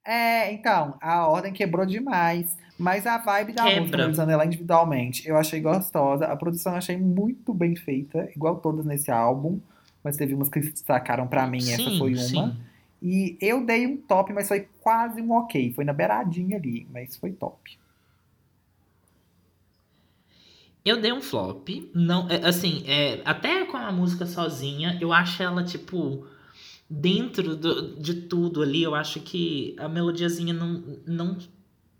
É, então, a ordem quebrou demais. Mas a vibe da Quebra. música, analisando ela individualmente, eu achei gostosa. A produção eu achei muito bem feita, igual todas nesse álbum. Mas teve umas que se destacaram pra mim, essa Sim, foi uma. sim. E eu dei um top, mas foi quase um ok. Foi na beiradinha ali, mas foi top. Eu dei um flop. Não, é, assim, é, até com a música sozinha, eu acho ela, tipo, dentro do- de tudo ali, eu acho que a melodiazinha não, não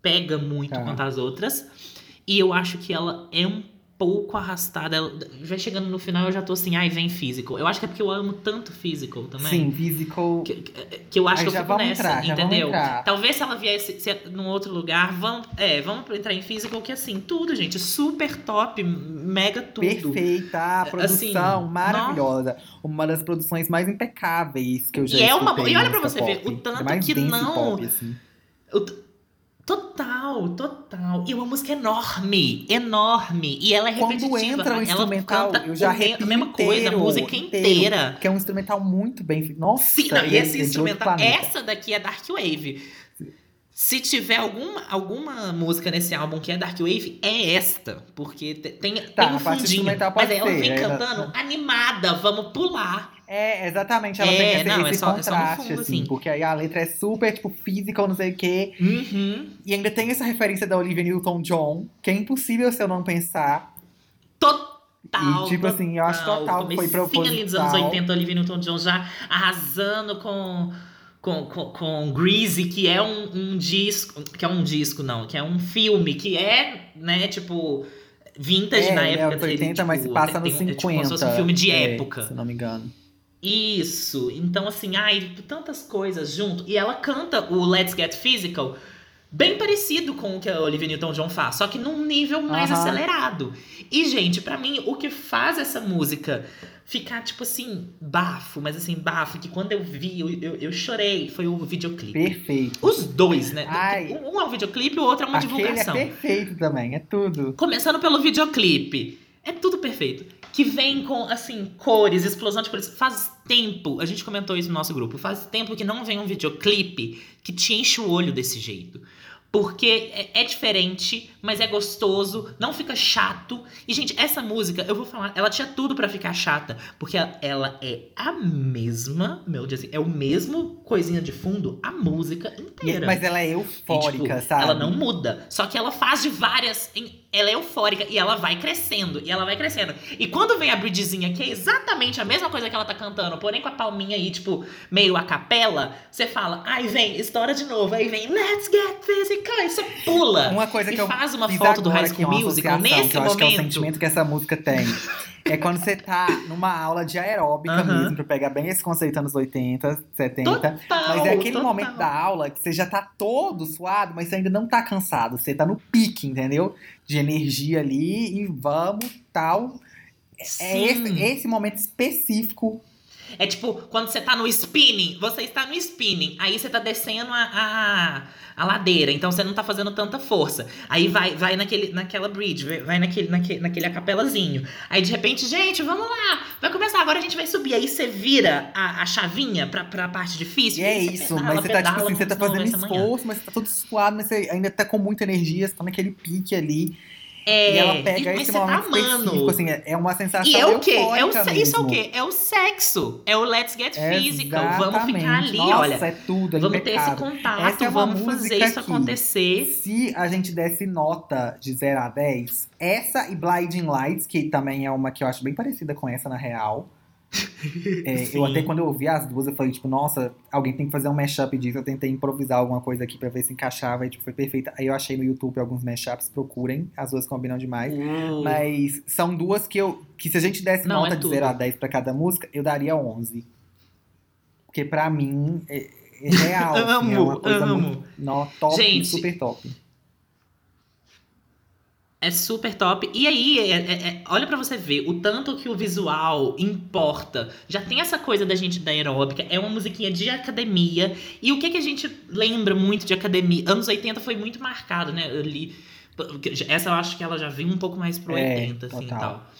pega muito Tá. quanto as outras. E eu acho que ela é um pouco arrastada. Vai chegando no final, eu já tô assim, ai, vem physical. Eu acho que é porque eu amo tanto physical também. Sim, physical. Que, que eu acho que eu já fico nessa, entrar, já entendeu? entrar. Talvez se ela viesse se, num outro lugar, vamos, é, vamos entrar em physical, que assim, tudo, gente, super top, mega tudo. Perfeita, a produção Assim, maravilhosa. Uma das produções mais impecáveis que eu já E é uma- e olha pra você ver, pop. o tanto é que não- Pop, assim. T- Total, total. E uma música enorme, enorme. E ela é Quando repetitiva. entra o ela instrumental, eu já o me- a mesma coisa, a inteiro, música inteiro. inteira. Que é um instrumental muito bem feito. Nossa, Sim, não, e é- esse é instrumental, essa daqui é Dark Wave. Se tiver alguma, alguma música nesse álbum que é Dark Wave, é esta. Porque te- tem, Tá, tem um fundinho. Mas ela vem é, cantando animada, vamos pular. É, exatamente. Ela É, tem esse, não, é esse é só no contraste, fundo, assim, assim. Porque aí a letra é super, tipo, physical, não sei o quê. Uhum. E ainda tem essa referência da Olivia Newton-John, que é impossível se eu não pensar. Total. E, tipo assim, eu acho total que foi Comecinho ali dos anos proposital. 80, Olivia Newton-John já arrasando com, com, com, com Greasy, que é um, um disco... Que é um disco, não. Que é um filme, que é, né, tipo... Vintage é, na é época. anos ele, 80, tipo, mas passa tem- nos tem- 50. É, tipo, como se fosse um filme de é, época. Se eu não me engano. Isso. Então, assim, ai, tantas coisas junto. E ela canta o Let's Get Physical bem parecido com o que a Olivia Newton-John faz, só que num nível mais Aham. acelerado. E, gente, pra mim, o que faz essa música ficar, tipo assim, bafo, mas assim, bafo, que quando eu vi, eu, eu, eu chorei, foi o videoclipe. Perfeito. Os dois, né? Ai. Um é um videoclipe, o outro é uma Aquele divulgação. é perfeito também, é tudo. Começando pelo videoclipe. É tudo perfeito. Que vem com, assim, cores, explosão de cores. Faz tempo, a gente comentou isso no nosso grupo, faz tempo que não vem um videoclipe que te enche o olho desse jeito. Porque é, é diferente, mas é gostoso, não fica chato. E, gente, essa música, eu vou falar, ela tinha tudo pra ficar chata. Porque ela, ela é a mesma melodia, assim, é o mesmo coisinha de fundo, a música E- inteira. Mas ela é E, eufórica, tipo, sabe? Ela não muda. Só que ela faz de várias. em- Ela é eufórica e ela vai crescendo. E ela vai crescendo. E quando vem a bridgezinha, que é exatamente a mesma coisa que ela tá cantando, porém com a palminha aí, tipo, meio a capela, você fala, ai, vem, estoura de novo. Aí vem, let's get physical. E você pula. Uma coisa e que eu faz uma fiz foto do High School uma Musical nesse que eu acho que é o momento. sentimento que essa música tem. É quando você tá numa aula de aeróbica Aham. mesmo, pra pegar bem esse conceito anos 80, 70. Total, Mas é aquele total. momento da aula que você já tá todo suado, mas você ainda não tá cansado. Você tá no pique, entendeu? De energia ali e vamos, tal. É Sim. esse, esse momento específico É tipo, quando você tá no spinning, você está no spinning, aí você tá descendo a, a, a ladeira, então você não tá fazendo tanta força. Aí vai, vai naquele, naquela bridge, vai- naquele, naquele, naquele acapelazinho. Aí de repente, gente, vamos lá, vai começar, agora a gente vai subir. Aí você vira a, a chavinha pra, pra parte difícil. E é isso, pedala, mas você tá tipo assim, você tá fazendo esforço, mas você tá todo suado, mas você ainda tá com muita energia, você tá naquele pique ali. É, e ela pega e- esse tá momento específico, amando. assim, é- é uma sensação E é o quê? É o, se- isso é o mesmo. quê? É o sexo. É o let's get physical. Vamos ficar Exatamente. ali, Nossa, olha. é tudo, é Vamos ter esse impecável. contato, Essa é vamos fazer isso que- acontecer. Se a gente desse nota de 0 a 10, essa e Blinding Lights, que também é uma que eu acho bem parecida com essa na real. É, eu até quando eu ouvi as duas, eu falei, tipo, nossa, alguém tem que fazer um mashup disso. Eu tentei improvisar alguma coisa aqui pra ver se encaixava e tipo, foi perfeita. Aí eu achei no YouTube alguns mashups, procurem, as duas combinam demais. Uh, Mas são duas que eu. Que se a gente desse Não, nota é de tudo. 0 a 10 pra cada música, eu daria 11. Porque pra mim é, é real. assim, é Amo, uma coisa amo. muito. No, top, Gente, super top. É super top. E aí, é- é- é- olha pra você ver o tanto que o visual importa. Já tem essa coisa da gente da aeróbica, é uma musiquinha de academia. E o que, que a gente lembra muito de academia? Anos 80 foi muito marcado, né? Ali, essa eu acho que ela já veio um pouco mais pro É, 80, assim e total. tal.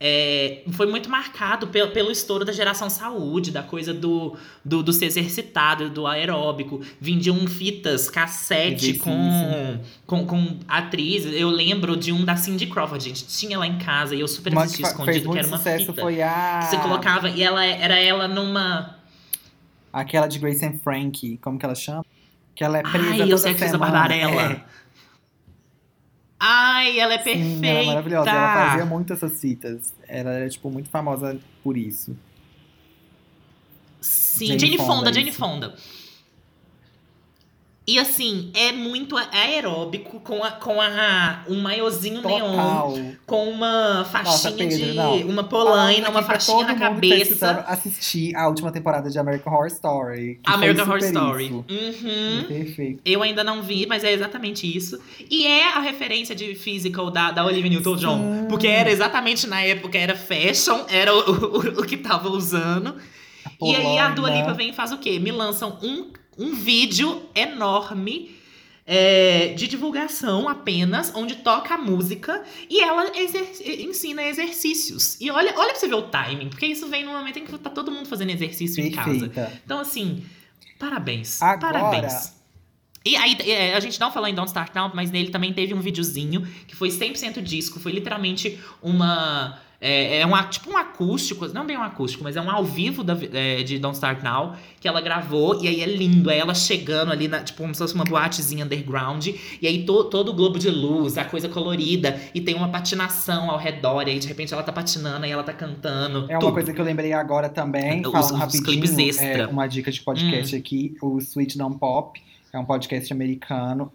É, foi muito marcado pelo, pelo estouro da geração saúde, da coisa do, do, do se exercitado, do aeróbico. Vendiam fitas, cassete com, com, com atrizes. Eu lembro de um da Cindy Crawford, gente. Tinha lá em casa e eu super Uma assisti escondido, que era uma sucesso fita. foi a. Que você colocava e ela era ela numa. Aquela de Grace and Frankie, como que ela chama? Que ela é presa Ai, eu sei que fez a. Barbarella. É. Ai, ela é perfeita. Sim, ela é maravilhosa. Ela fazia muito essas fitas. Ela era, tipo, muito famosa por isso. Sim, Jane Jane, Fonda, Jane. Fonda. E assim, é muito aeróbico com, a, com a, um maiozinho neon, Total. com uma faixinha Pedro, de. não. Uma polaina, uma pra faixinha na tá cabeça. escutando assistir a última temporada de American Horror Story. American Horror Story. Uhum. Perfeito. Eu ainda não vi, mas é exatamente isso. E é a referência de physical da, da Olivia Newton-John. Porque era exatamente na época, era fashion, era o, o, o que tava usando. E aí a Dua. Lipa vem e faz o quê? Me lançam um, um vídeo enorme é, de divulgação apenas, onde toca a música e ela ensina exercícios. E olha, olha pra você ver o timing, porque isso vem no momento em que tá todo mundo fazendo exercício em casa. Perfeita. Então, assim, parabéns. Agora- Parabéns. E aí, é, a gente não falou em Don't Start Now, mas nele também teve um videozinho que foi 100% disco. Foi literalmente uma. É, é um, tipo um acústico, não bem um acústico, mas é um ao vivo da, é, de Don't Start Now, que ela gravou, e aí é lindo, é ela chegando ali, na, tipo como se fosse uma boatezinha underground, e aí to- todo o globo de luz, a coisa colorida, e tem uma patinação ao redor, e aí de repente ela tá patinando, e ela tá cantando. É uma tudo. coisa que eu lembrei agora também, Os- falando os rapidinho, clipes extra. é, uma dica de podcast Hum. aqui, o Sweet Don't Pop, é um podcast americano,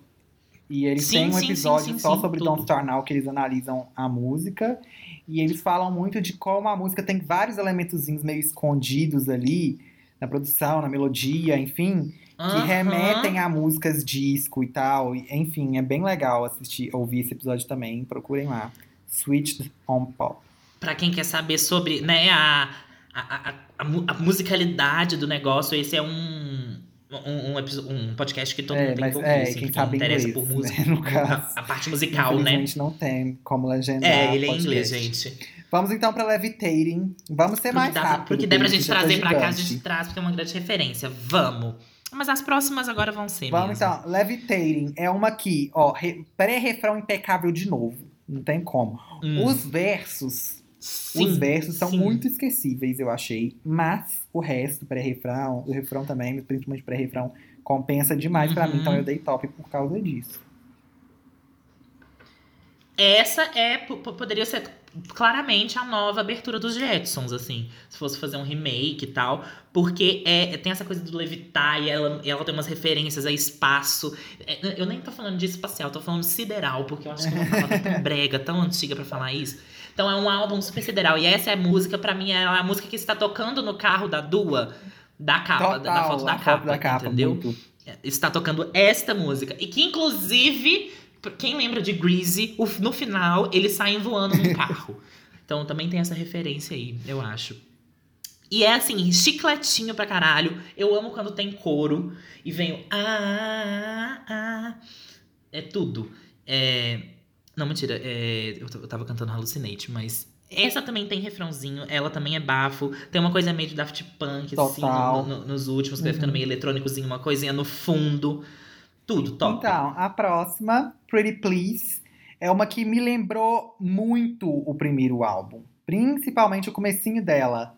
e eles Sim, têm um sim, sim, episódio sim, só sobre tudo. Don't Start Now, que eles analisam a música, e eles falam muito de como a música tem vários elementozinhos meio escondidos ali, na produção, na melodia, enfim, que Aham. remetem a músicas disco e tal, enfim, é bem legal assistir, ouvir esse episódio também, procurem lá. Sweet on Pop. Pra quem quer saber sobre né, a, a, a, a musicalidade do negócio, esse é um, um, um, um podcast que todo É, mundo tem mas que ouvir, é, assim, quem que sabe interessa inglês, por né, música. no caso. a, a parte musical, né? Infelizmente não tem como legendar. É, ele é em podcast. inglês, gente. Vamos então pra Levitating. Vamos ser mais dá, rápido. porque der pra gente trazer pra cá, a gente traz, porque é uma grande referência. Vamos. Mas as próximas agora vão ser Vamos mesmo. então. Levitating é uma que, ó, re- pré-refrão impecável de novo. Não tem como. Hum, Os versos, sim, os versos são sim. muito esquecíveis, eu achei. Mas o resto, pré-refrão, o refrão também, principalmente pré-refrão, compensa demais pra mim. Uhum. Então eu dei top por causa disso. Essa é, po- po- poderia ser claramente a nova abertura dos Jetsons, assim. Se fosse fazer um remake e tal. Porque é, tem essa coisa do levitar e ela, ela tem umas referências a espaço. É, eu nem tô falando de espacial, tô falando sideral, porque eu acho que é uma palavra tão brega, tão antiga pra falar isso. Então é um álbum super sideral. E essa é a música, pra mim, é a música que está tocando no carro da Dua, da capa, da, da foto da capa, foto da capa, entendeu? muito. está tocando esta música. E que, inclusive, quem lembra de Greasy, no final, eles saem voando num carro. Então também tem essa referência aí, eu acho. E é assim, chicletinho pra caralho. Eu amo quando tem coro e vem o ah, ah, ah. É tudo. É... Não, mentira. É... Eu, eu tava cantando Hallucinate, mas. Essa também tem refrãozinho, ela também é bafo. Tem uma coisa meio de Daft Punk, assim, Total. no- no- nos últimos, que vai Uhum. ficando meio eletrônicozinho, uma coisinha no fundo. Tudo, top. Então, a próxima, Pretty Please, é uma que me lembrou muito o primeiro álbum. Principalmente o comecinho dela.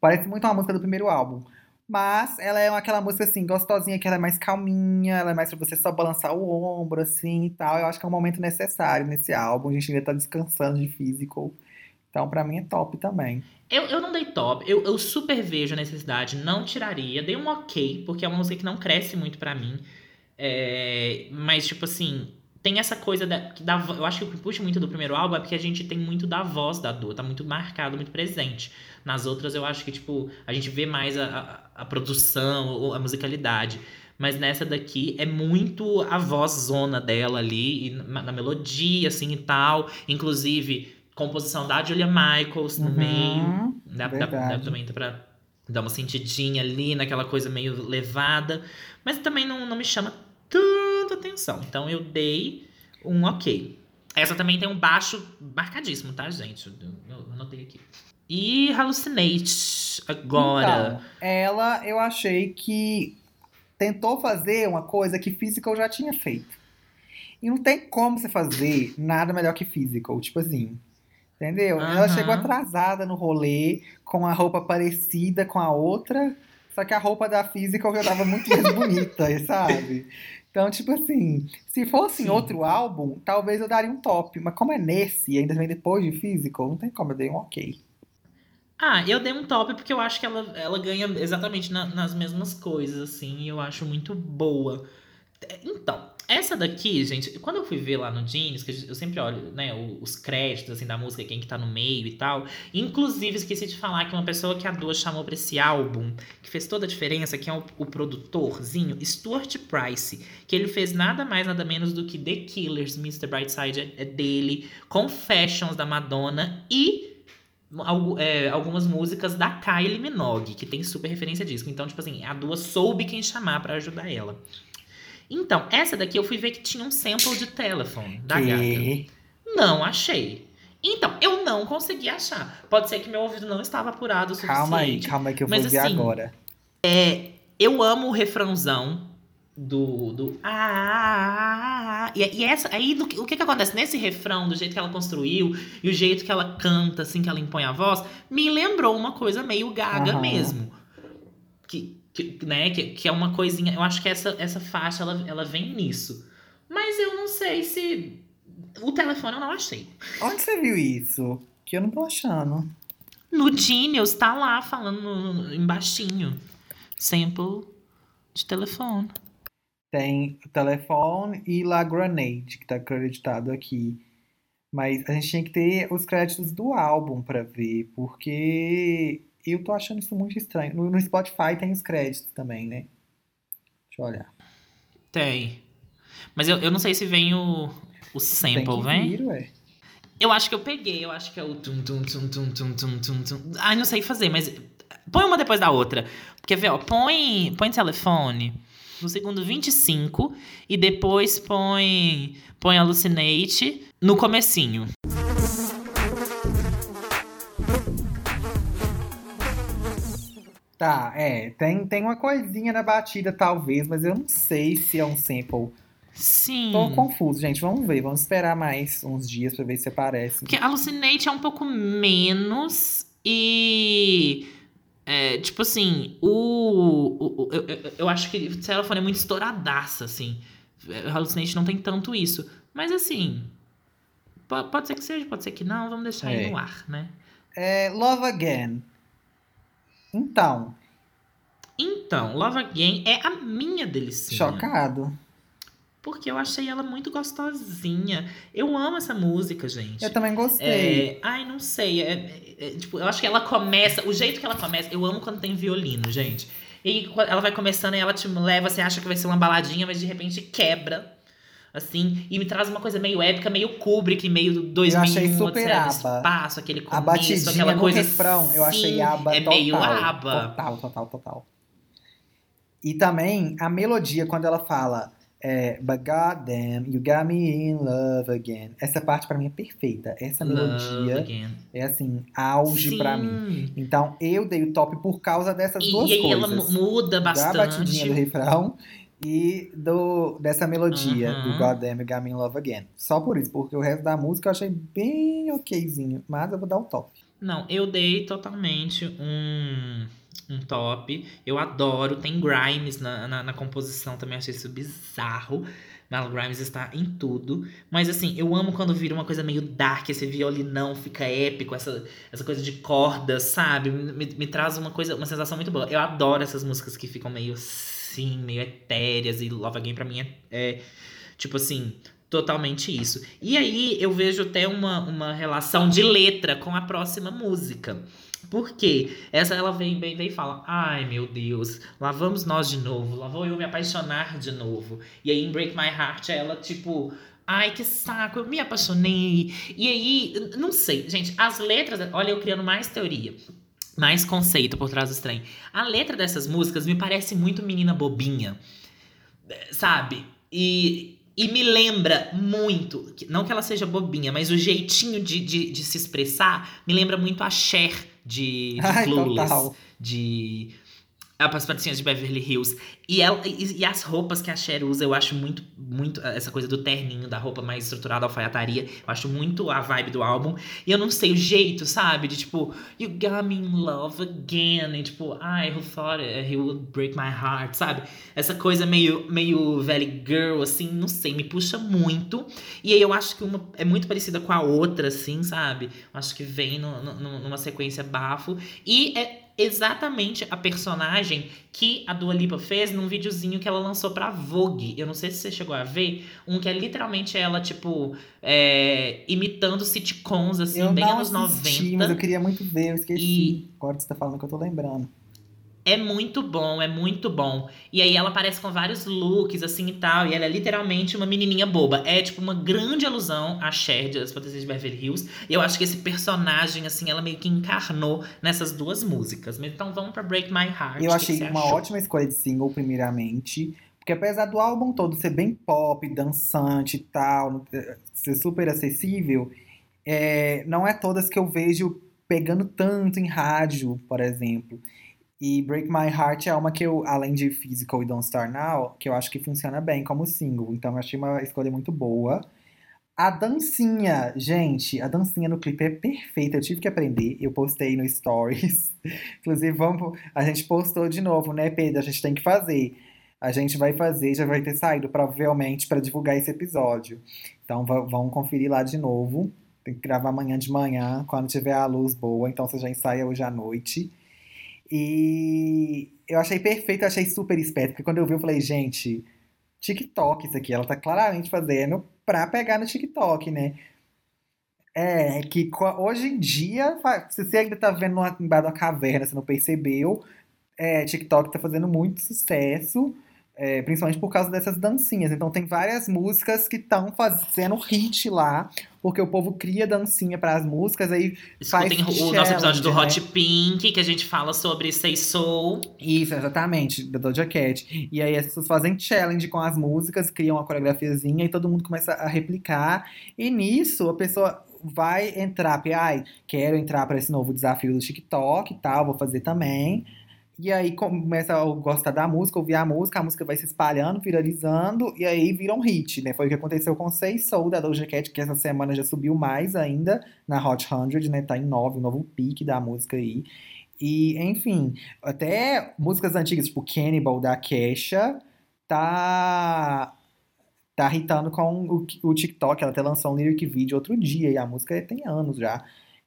Parece muito uma música do primeiro álbum. Mas ela é aquela música assim, gostosinha, que ela é mais calminha, ela é mais pra você só balançar o ombro, assim e tal. Eu acho que é um momento necessário nesse álbum. A gente ainda tá descansando de physical. Então, pra mim, é top também. Eu, eu não dei top, eu, eu super vejo a necessidade, não tiraria. Dei um ok, porque é uma música que não cresce muito pra mim. É, mas, tipo assim, tem essa coisa da, que da. Eu acho que o que puxa muito do primeiro álbum é porque a gente tem muito da voz da Dua, tá muito marcado, muito presente. Nas outras, eu acho que, tipo, a gente vê mais a, a, a produção, ou a musicalidade. Mas nessa daqui é muito a voz zona dela ali, e na, na melodia, assim e tal. Inclusive, composição da Julia Michaels Uhum, meio. Dá, dá, também pra dar uma sentidinha ali naquela coisa meio levada. Mas também não, não me chama tanta atenção. Então eu dei um ok. Essa também tem um baixo marcadíssimo, tá, gente? Eu, anotei aqui. E Hallucinate agora. Então, ela, eu achei que tentou fazer uma coisa que Physical já tinha feito. E não tem como você fazer nada melhor que Physical, tipo assim. Entendeu? Ela Aham. chegou atrasada no rolê, com a roupa parecida com a outra, só que a roupa da Physical já tava muito mais bonita, sabe? Então, tipo assim, se fosse em outro álbum, talvez eu daria um top. Mas como é nesse e ainda vem depois de Physical, não tem como, eu dei um ok. Ah, eu dei um top porque eu acho que ela, ela ganha exatamente na- nas mesmas coisas, assim, e eu acho muito boa. Então, essa daqui, gente, quando eu fui ver lá no Genius, que eu sempre olho, né, os créditos, assim, da música, quem que tá no meio e tal. Inclusive, esqueci de falar que uma pessoa que a Dua chamou pra esse álbum, que fez toda a diferença, que é o, o produtorzinho, Stuart Price, que ele fez nada mais, nada menos do que The Killers, Mr. Brightside é, dele, Confessions da Madonna e é, algumas músicas da Kylie Minogue, que tem super referência disco. Então, tipo assim, a Dua soube quem chamar pra ajudar ela. Então, essa daqui eu fui ver que tinha um sample de telefone da gata. Que? Não achei. Então, eu não consegui achar. Pode ser que meu ouvido não estava apurado o suficiente. Calma aí, calma aí que eu Mas vou ver assim, agora. Eu amo o refrãozão do. do ah, ah, ah, ah. E, e essa. Aí do o que, que acontece? Nesse refrão, do jeito que ela construiu e o jeito que ela canta, assim, que ela impõe a voz, me lembrou uma coisa meio gaga Aham. mesmo. Que, que, né, que, que é uma coisinha. Eu acho que essa, essa faixa ela, ela vem nisso. Mas eu não sei se. O telefone eu não achei. Onde você viu isso? Que eu não tô achando. No Genius tá lá falando no, embaixinho. Sample de telefone. Tem o telefone e La Grenade, que tá acreditado aqui. Mas a gente tinha que ter os créditos do álbum pra ver, porque eu tô achando isso muito estranho. No, no Spotify tem os créditos também, né? Deixa eu olhar. Tem. Mas eu, eu não sei se vem o, o tem sample, que vem? vir, ué. Eu acho que eu peguei, eu acho que é o tum tum tum tum tum tum tum tum. Ai, não sei fazer, mas põe uma depois da outra. Porque vê, ó, põe, põe telefone no segundo 25 e depois põe põe Hallucinate no comecinho. Tá, é. Tem, tem uma coisinha na batida, talvez, mas eu não sei se é um sample. Sim. Tô confuso, gente. Vamos ver. Vamos esperar mais uns dias pra ver se aparece. Porque Hallucinate é um pouco menos e. é, tipo assim, o. o- o- eu, eu, eu acho que o telefone é muito estouradaça, assim. É, Hallucinate não tem tanto isso. Mas assim. po- Pode ser que seja, pode ser que não, vamos deixar aí É. no ar, né? É, Love Again. Então, Então, Love Again é a minha delicinha. chocado. Porque eu achei ela muito gostosinha. Eu amo essa música, gente. Eu também gostei. É, ai, não sei. é- é- é, tipo, eu acho que ela começa. O jeito que ela começa. Eu amo quando tem violino, gente. E ela vai começando e ela te leva, você acha que vai ser uma baladinha, mas de repente quebra Assim, e me traz uma coisa meio épica, meio Kubrick, meio 2001, Eu achei super aba. espaço, aquele começo, A batidinha aquela coisa refrão, eu achei assim, aba É total. meio aba. Total, total, total. E também a melodia, quando ela fala é, But goddamn, you got me in love again. Essa parte pra mim é perfeita. Essa melodia é assim, auge pra mim. Então eu dei o top por causa dessas E, duas e aí ela coisas. mu- muda da batidinha bastante. do refrão e do, dessa melodia Uhum. do Goddamn Got Me in Love Again. Só por isso, porque o resto da música eu achei bem okzinho, mas eu vou dar o top. Não, eu dei totalmente um, um top. Eu adoro. Tem Grimes na, na, na composição também, achei isso bizarro. Mal Grimes está em tudo. Mas assim, eu amo quando vira uma coisa meio dark, esse violinão fica épico, essa, essa coisa de cordas, sabe? Me, me traz uma coisa, uma sensação muito boa. Eu adoro essas músicas que ficam meio assim, meio etéreas. E Love Again pra mim é, é tipo assim, totalmente isso. E aí eu vejo até uma, uma relação de letra com a próxima música. Por quê? Essa ela vem bem vem e fala: Ai meu Deus, lá vamos nós de novo, lá vou eu me apaixonar de novo. E aí em Break My Heart ela, tipo. Ai, que saco, eu me apaixonei. E aí, não sei, gente, as letras, olha, eu criando mais teoria, mais conceito por trás do trem. A letra dessas músicas me parece muito menina bobinha, sabe? E, e me lembra muito, não que ela seja bobinha, mas o jeitinho de, de, de se expressar me lembra muito a Cher de, de Ai, Clueless, total. de as patricinhas de Beverly Hills. E, ela, e, e as roupas que a Cher usa, eu acho muito, muito essa coisa do terninho, da roupa mais estruturada, alfaiataria. Eu acho muito a vibe do álbum. E eu não sei o jeito, sabe? De tipo, you got me in love again. E tipo, I who thought he would break my heart, sabe? Essa coisa meio, meio Valley Girl, assim, não sei, me puxa muito. E aí eu acho que uma é muito parecida com a outra, assim, sabe? Acho que vem no- no- numa sequência bafo. E é exatamente a personagem que a Dua Lipa fez num videozinho que ela lançou pra Vogue. Eu não sei se você chegou a ver. Um que é literalmente ela, tipo, é, imitando sitcoms, assim, eu bem anos assisti, 90. mas eu queria muito ver, eu esqueci. E- Agora você tá falando que eu tô lembrando. É muito bom, é muito bom. E aí ela aparece com vários looks, assim e tal. E ela é literalmente uma menininha boba. É, tipo, uma grande alusão à Cher de As Fantasias de Beverly Hills. E eu acho que esse personagem, assim, ela meio que encarnou nessas duas músicas. Então vamos pra Break My Heart. Eu achei uma achou? ótima escolha de single, primeiramente. Porque apesar do álbum todo ser bem pop, dançante e tal, ser super acessível, é, não é todas que eu vejo pegando tanto em rádio, por exemplo. E Break My Heart é uma que eu, além de Physical e Don't Start Now, que eu acho que funciona bem como single. Então eu achei uma escolha muito boa. A dancinha, gente, a dancinha no clipe é perfeita. Eu tive que aprender. Eu postei no Stories. Inclusive, vamos, a gente postou de novo, né, Pedro? A gente tem que fazer. A gente vai fazer, já vai ter saído provavelmente para divulgar esse episódio. Então vão conferir lá de novo. Tem que gravar amanhã de manhã, quando tiver a luz boa. Então você já ensaia hoje à noite. E eu achei perfeito, eu achei super esperto. Porque quando eu vi, eu falei, gente, TikTok isso aqui. Ela tá claramente fazendo pra pegar no TikTok, né? É, que co- hoje em dia, se você ainda tá vendo numa- embaixo de uma caverna, você não percebeu, é, TikTok tá fazendo muito sucesso, é, principalmente por causa dessas dancinhas. Então tem várias músicas que estão fazendo hit lá, porque o povo cria dancinha para as músicas, aí Escutem faz o nosso episódio do challenge, Hot Pink, que a gente fala sobre Say Soul. Isso, exatamente, da Doja Cat. E aí as pessoas fazem challenge com as músicas, criam uma coreografiazinha e todo mundo começa a replicar. E nisso a pessoa vai entrar, porque, ai, quero entrar para esse novo desafio do TikTok e tal, vou fazer também. E aí começa a gostar da música, ouvir a música, a música vai se espalhando, viralizando, e aí vira um hit, né? Foi o que aconteceu com Say Soul da Doja Cat, que essa semana já subiu mais ainda na Hot 100, né? Tá em 9, um novo pique da música aí. E, enfim, até músicas antigas, tipo Cannibal da Kesha, tá tá hitando com o, o TikTok. Ela até lançou um lyric video outro dia, e a música tem anos já.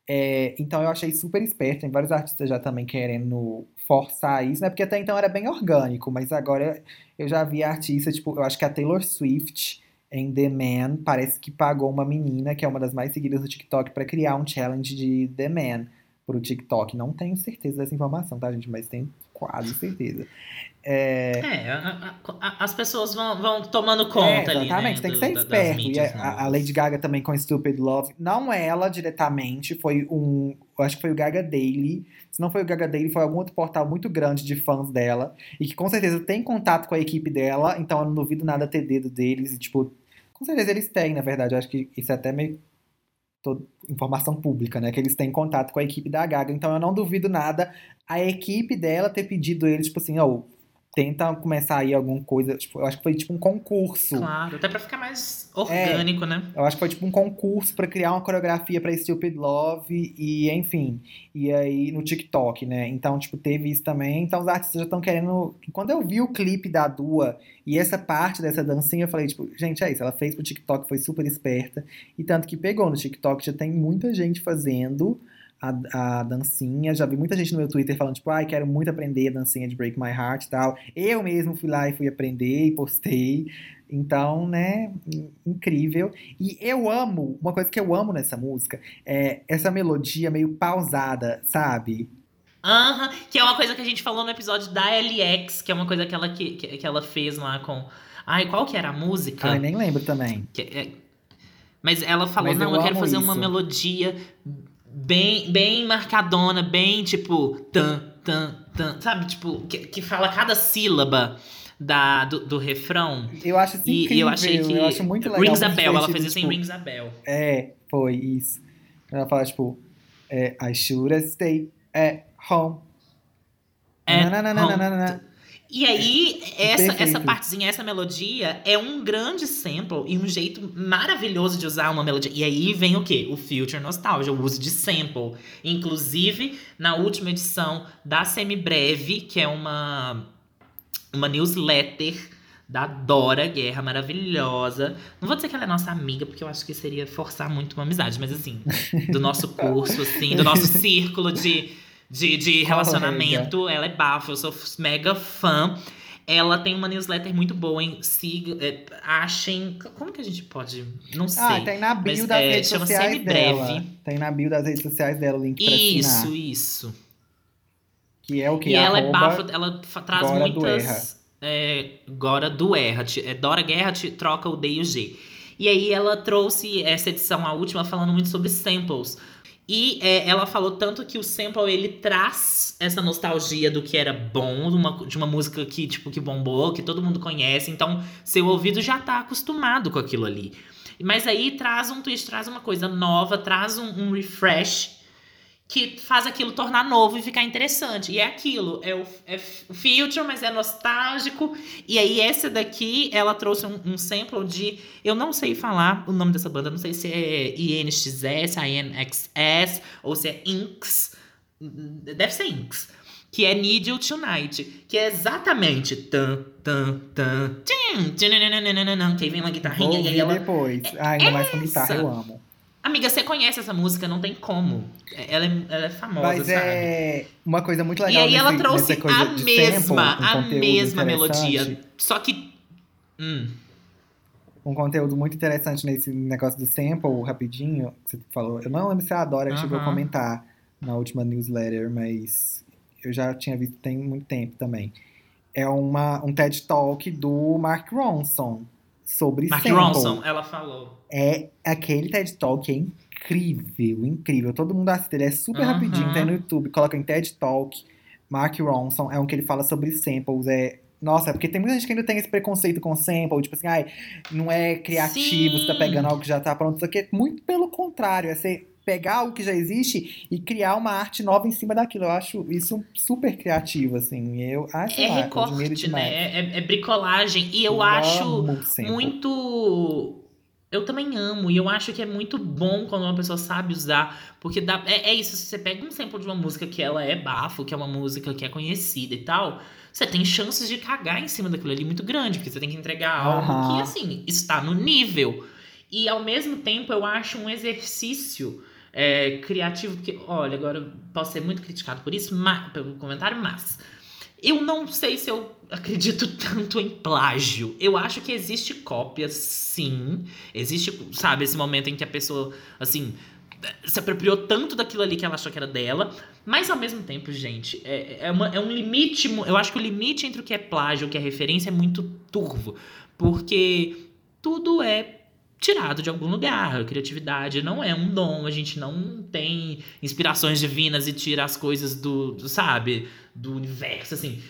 É, então eu achei super esperto. Tem vários artistas já também querendo forçar isso, né? Porque até então era bem orgânico, mas agora eu já vi artista, tipo, eu acho que a Taylor Swift em The Man parece que pagou uma menina, que é uma das mais seguidas do TikTok, pra criar um challenge de The Man pro TikTok. Não tenho certeza dessa informação, tá, gente? Mas tem quase certeza. É, É, a- a- a- as pessoas vão, vão tomando conta é, ali, exatamente, né, tem que ser esperto. E mídias a, a novas. Lady Gaga também com Stupid Love, não ela diretamente, foi um, acho que foi o Gaga Daily. Se não foi o Gaga Daily, foi algum outro portal muito grande de fãs dela e que com certeza tem contato com a equipe dela, então eu não duvido nada ter dedo deles e tipo, com certeza eles têm, na verdade, eu acho que isso é até meio to- informação pública, né, que eles têm contato com a equipe da Gaga, então eu não duvido nada a equipe dela ter pedido eles, tipo assim, ó, tenta começar aí alguma coisa, tipo, eu acho que foi tipo um concurso. Claro, até pra ficar mais É. orgânico, né? Eu acho que foi tipo um concurso pra criar uma coreografia pra Stupid Love e, enfim, e aí no TikTok, né? Então, tipo, teve isso também. Então, os artistas já estão querendo. Quando eu vi o clipe da Dua e essa parte dessa dancinha, eu falei, tipo, gente, é isso. Ela fez pro TikTok, foi super esperta. E tanto que pegou no TikTok, já tem muita gente fazendo a, a dancinha. Já vi muita gente no meu Twitter falando, tipo, ai, quero muito aprender a dancinha de Break My Heart e tal. Eu mesmo fui lá e fui aprender e postei. Então, né, in- incrível. E eu amo, uma coisa que eu amo nessa música é essa melodia meio pausada, sabe? Aham, que é uma coisa que a gente falou no episódio da LX, que é uma coisa que ela, que, que, ela fez lá com. Ai, qual que era a música? Ai, nem lembro também. Que é- Mas ela falou, Mas não, eu eu, quero fazer uma isso. melodia bem, bem marcadona, bem tipo. Tan, tan, tan, sabe? Tipo, que, que fala cada sílaba da, do, do refrão. Eu acho isso E, incrível. e eu achei que. eu acho muito legal. Rings a Bell, ela fez isso em tipo, Rings a Bell. É, foi isso. Ela fala, tipo, é, I should stayed at home. At Nananana. E aí, essa, Perfeito. essa partezinha, essa melodia é um grande sample e um jeito maravilhoso de usar uma melodia. E aí vem o quê? O Future Nostalgia, o uso de sample. Inclusive, na última edição da Semibreve, que é uma, uma newsletter da Dora Guerra, maravilhosa. Não vou dizer que ela é nossa amiga, porque eu acho que seria forçar muito uma amizade, mas assim, do nosso curso, assim, do nosso círculo de, de, de relacionamento, ela é bafo, eu sou mega fã. Ela tem uma newsletter muito boa, hein? Siga, é, achem. Como que a gente pode. Não sei. Ah, tem na bio Mas, das é, redes chama sociais dela. Tem na bio das redes sociais dela o link pra isso, assinar. isso. Que é o que? E ela é bafo, ela traz Gora do muitas. É, Gora do Erra. Ti- É, Dora Guerra te troca o D e o G. E aí ela trouxe essa edição, a última, falando muito sobre samples. E é, ela falou tanto que o sample ele traz essa nostalgia do que era bom, de uma, de uma música que, tipo, que bombou, que todo mundo conhece. Então, seu ouvido já tá acostumado com aquilo ali. Mas aí traz um twist, traz uma coisa nova, traz um, um refresh que faz aquilo tornar novo e ficar interessante. E é aquilo, é o, é future, mas é nostálgico. E aí essa daqui, ela trouxe um, um sample de, eu não sei falar o nome dessa banda, não sei se é INXS, INXS ou se é Inks. Deve ser Inks. Que é Need You Tonight, que é exatamente tan tan tan tchim, tchinanananananan, que aí vem uma Vou guitarrinha e aí ela depois. Ah, ainda mais com guitarra, essa. eu amo. Amiga, você conhece essa música, não tem como. Ela é, ela é famosa, Mas sabe? é uma coisa muito E legal aí ela nesse- trouxe a mesma, sample, um a mesma melodia. Só que. Hum. um conteúdo muito interessante nesse negócio do sample, rapidinho, que você falou. Eu não lembro se a Dora que chegou a comentar na última newsletter, mas eu já tinha visto tem muito tempo também. É uma, um TED Talk do Mark Ronson sobre Mark sample. Ronson, ela falou. É aquele TED Talk é incrível, incrível. Todo mundo assiste, ele é super Aham. rapidinho, tem no YouTube, coloca em TED Talk. Mark Ronson é um que ele fala sobre samples, é nossa, porque tem muita gente que ainda tem esse preconceito com sample, tipo assim, ai, não é criativo, você tá Sim. pegando algo que já tá pronto. Isso aqui é muito pelo contrário, é você pegar algo que já existe e criar uma arte nova em cima daquilo. Eu acho isso super criativo, assim. Eu acho É lá, eu recorte, né? É, é bricolagem. E eu acho amo sample. muito. Eu também amo, e eu acho que é muito bom quando uma pessoa sabe usar, porque dá, é, é isso, se você pega um sample de uma música que ela é bafo, que é uma música que é conhecida e tal, você tem chances de cagar em cima daquilo ali muito grande, porque você tem que entregar algo Aham. que, assim, está no nível. E ao mesmo tempo eu acho um exercício é, criativo, porque, olha, agora posso ser muito criticado por isso, mas, pelo comentário, mas eu não sei se eu acredito tanto em plágio. Eu acho que existe cópia, sim. Existe, sabe, esse momento em que a pessoa, assim, se apropriou tanto daquilo ali que ela achou que era dela. Mas ao mesmo tempo, gente, é, é, uma- é um limite. Eu acho que o limite entre o que é plágio e o que é referência é muito turvo. Porque tudo é tirado de algum lugar. A criatividade não é um dom. A gente não tem inspirações divinas e tira as coisas do, do, sabe, do universo, assim.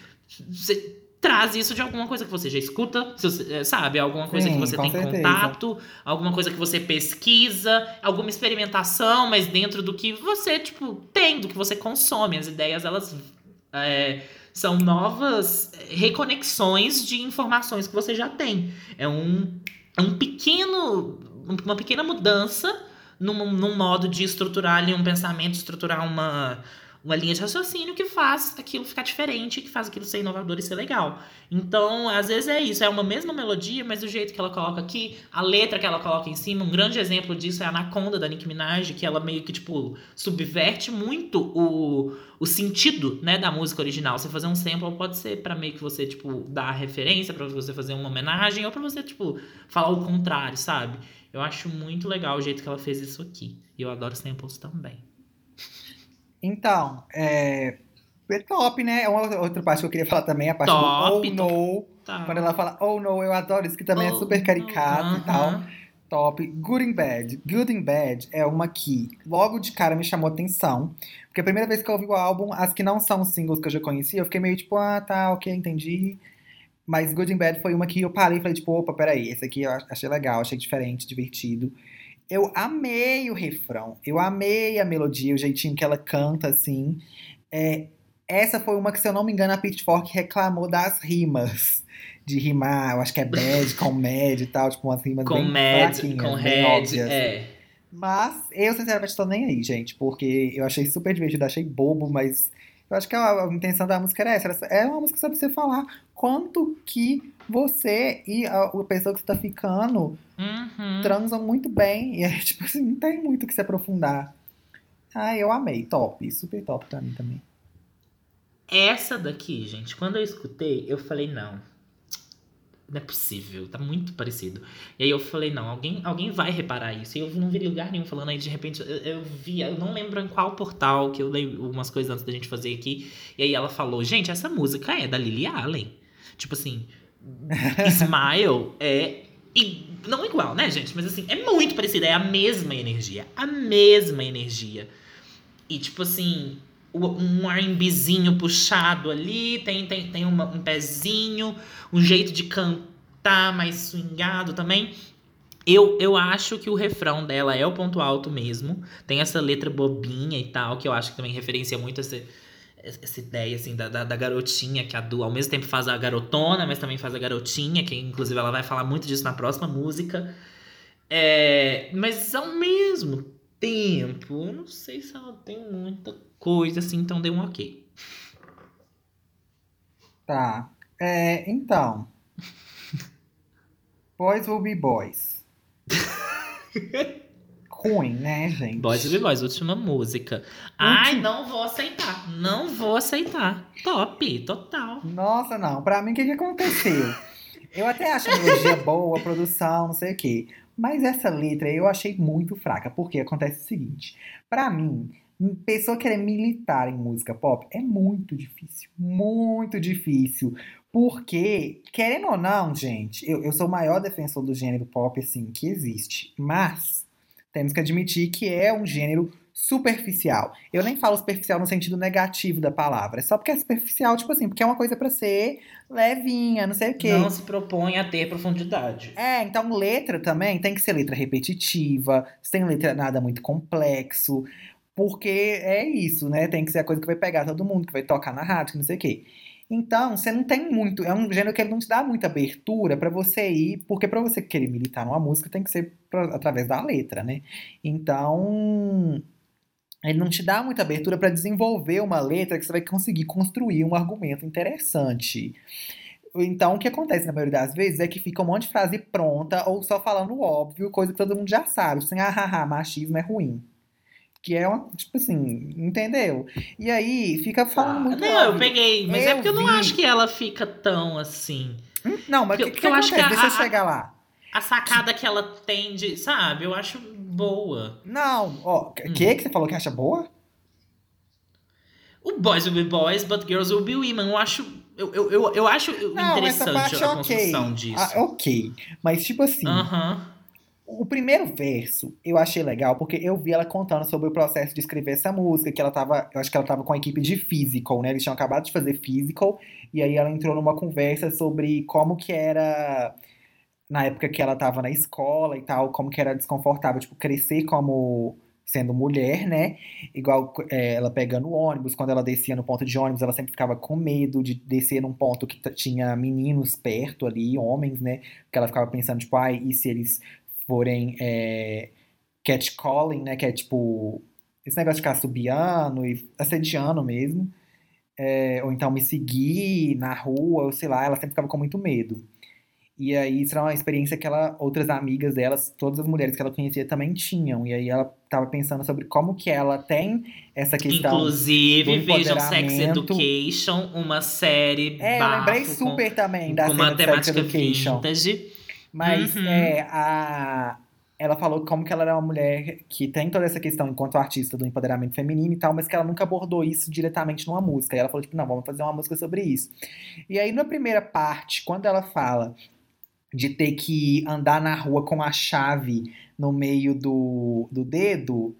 Você traz isso de alguma coisa que você já escuta, é, sabe? Alguma coisa Sim, que você tem certeza. contato, alguma coisa que você pesquisa, alguma experimentação, mas dentro do que você, tipo, tem, do que você consome. As ideias, elas é, são novas reconexões de informações que você já tem. É um, um pequeno, uma pequena mudança num, num modo de estruturar ali um pensamento, estruturar uma, uma linha de raciocínio que faz aquilo ficar diferente, que faz aquilo ser inovador e ser legal. Então, às vezes é isso, é uma mesma melodia, mas do jeito que ela coloca aqui, a letra que ela coloca em cima, um grande exemplo disso é a Anaconda da Nicki Minaj, que ela meio que, tipo, subverte muito o, o sentido, né, da música original. Você fazer um sample pode ser pra meio que você, tipo, dar referência, pra você fazer uma homenagem, ou pra você, tipo, falar o contrário, sabe? Eu acho muito legal o jeito que ela fez isso aqui. E eu adoro samples também. Então, é. É top, né? Uma outra parte que eu queria falar também, a parte Top, do oh no. Tá. Quando ela fala oh no, eu adoro isso, que também é Oh, super caricato e tal. Top. Good in Bad. Good in Bad é uma que logo de cara me chamou atenção. Porque a primeira vez que eu ouvi o álbum, as que não são singles que eu já conhecia, eu fiquei meio tipo, ah, tá, ok, entendi. Mas Good in Bad foi uma que eu parei e falei, tipo, opa, peraí, esse aqui eu achei legal, achei diferente, divertido. Eu amei o refrão, eu amei a melodia, o jeitinho que ela canta, assim. É, essa foi uma que, se eu não me engano, a Pitchfork reclamou das rimas. De rimar, eu acho que é bad com mad e tal, tipo umas rimas Com bem Mad, com bem Red, óbvias. é. Mas eu, sinceramente, tô nem aí, gente, porque eu achei super divertido, achei bobo, mas eu acho que a, a intenção da música era essa. era- É uma música sobre você falar quanto que você e a, a pessoa que você tá ficando Uhum. transam muito bem. E é tipo assim, não tem muito o que se aprofundar. Ah, eu amei, top, super top pra mim também. Essa daqui, gente, quando eu escutei, eu falei, não. Não é possível, tá muito parecido. E aí eu falei, não, alguém, alguém vai reparar isso. E eu não vi lugar nenhum falando aí, de repente, eu, eu vi, eu não lembro em qual portal, que eu dei umas coisas antes da gente fazer aqui. E aí ela falou, gente, essa música é da Lily Allen. Tipo assim, Smile é. não igual, né, gente? Mas assim, é muito parecida, é a mesma energia. A mesma energia. E tipo assim, um R&Bzinho puxado ali, tem, tem, tem uma- um pezinho, um jeito de cantar mais swingado também. Eu, eu acho que o refrão dela é o ponto alto mesmo. Tem essa letra bobinha e tal, que eu acho que também referencia muito essa, essa ideia, assim, da, da, da garotinha, que a Du ao mesmo tempo faz a garotona, mas também faz a garotinha, que inclusive ela vai falar muito disso na próxima música. É, mas ao mesmo tempo, eu não sei se ela tem muita coisa assim, então deu um ok. Tá. É, então. Boys will be boys. Ruim, né, gente? Boys Be Boys, última música. Ai, não vou aceitar. Não vou aceitar. Top, total. Nossa, não. Pra mim, o que, que aconteceu? Eu até acho a melodia boa, a produção, não sei o quê. Mas essa letra eu achei muito fraca. Porque acontece o seguinte: pra mim, pessoa querer militar em música pop é muito difícil. Muito difícil. Porque, querendo ou não, gente, eu, eu sou o maior defensor do gênero pop, assim, que existe. Mas temos que admitir que é um gênero superficial. Eu nem falo superficial no sentido negativo da palavra. É só porque é superficial, tipo assim, porque é uma coisa pra ser levinha, não sei o quê. Não se propõe a ter profundidade. É, então letra também tem que ser letra repetitiva, sem letra nada muito complexo, porque é isso, né? Tem que ser a coisa que vai pegar todo mundo, que vai tocar na rádio, que não sei o quê. Então, você não tem muito, é um gênero que ele não te dá muita abertura pra você ir, porque pra você querer militar numa música tem que ser pra- através da letra, né? Então, ele não te dá muita abertura pra desenvolver uma letra que você vai conseguir construir um argumento interessante. Então, o que acontece na maioria das vezes é que fica um monte de frase pronta ou só falando óbvio, coisa que todo mundo já sabe. Assim, ah, ah, ah, machismo é ruim. Que é uma, tipo assim, entendeu? E aí fica falando muito Ah, não, eu óbvio. peguei, mas é Eu porque eu não vi. acho que ela fica tão assim. Não, mas o que, que porque eu acho acontece? que a- Deixa eu chegar lá. A sacada que ela tem de, sabe? Eu acho boa. Não, ó, Hum. que que você falou que acha boa? O Boys Will Be Boys, But Girls Will Be Women. Eu acho. Eu, eu, eu, eu acho Não, essa interessante parte é a construção disso. Ah, ok. Mas, tipo assim, Aham. O primeiro verso eu achei legal, porque eu vi ela contando sobre o processo de escrever essa música, que ela tava. Eu acho que ela tava com a equipe de Physical, né? Eles tinham acabado de fazer Physical, e aí ela entrou numa conversa sobre como que era. Na época que ela tava na escola e tal, como que era desconfortável, tipo, crescer como sendo mulher, né? Igual é, ela pegando ônibus, quando ela descia no ponto de ônibus, ela sempre ficava com medo de descer num ponto que tinha meninos perto ali, homens, né? Porque ela ficava pensando, tipo, ai, e se eles forem é, catcalling, né? Que é tipo esse negócio de ficar subiando e assediando mesmo. É, ou então me seguir na rua, ou sei lá, ela sempre ficava com muito medo. E aí, isso era uma experiência que ela, outras amigas delas, todas as mulheres que ela conhecia também tinham. E aí ela tava pensando sobre como que ela tem essa questão. Inclusive, vejam Sex. Education, uma série É, eu lembrei com- super também da com cena uma de Sex temática Education. vintage. Mas Uhum. é, a... ela falou como que ela era uma mulher que tem toda essa questão enquanto artista do empoderamento feminino e tal, mas que ela nunca abordou isso diretamente numa música. E ela falou, tipo, não, vamos fazer uma música sobre isso. E aí, na primeira parte, quando ela fala de ter que andar na rua com a chave no meio do, do dedo,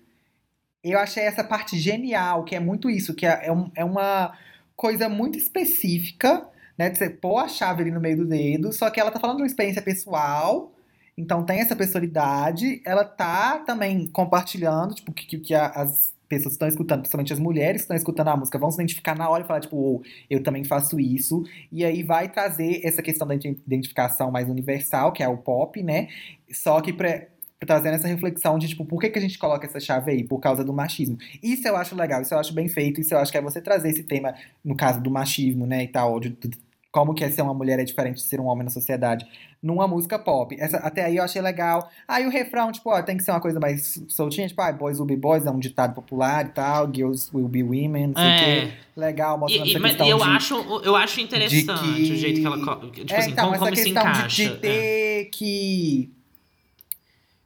eu achei essa parte genial, que é muito isso, que é, é um- é uma coisa muito específica, né? De você pôr a chave ali no meio do dedo, só que ela tá falando de uma experiência pessoal, então tem essa personalidade, ela tá também compartilhando, tipo, que, que, as pessoas estão escutando, principalmente as mulheres que estão escutando a música, vão se identificar na hora e falar, tipo, "Oh, eu também faço isso. E aí vai trazer essa questão da ident- identificação mais universal, que é o pop, né? Só que pra, trazendo essa reflexão de, tipo, por que, que a gente coloca essa chave aí? Por causa do machismo. Isso eu acho legal, isso eu acho bem feito, isso eu acho que é você trazer esse tema, no caso do machismo, né, e tal, de como que é ser uma mulher é diferente de ser um homem na sociedade, numa música pop. Essa, até aí eu achei legal. Aí o refrão, tipo, ó, tem que ser uma coisa mais soltinha, tipo, ah, boys will be boys, é um ditado popular e tal, girls will be women, não sei o É. quê. Legal, mostrando E, essa mas questão eu, de... acho, eu acho interessante que- o jeito que ela. Tipo é, assim, então, como, essa como questão de- encaixa. de, ter que.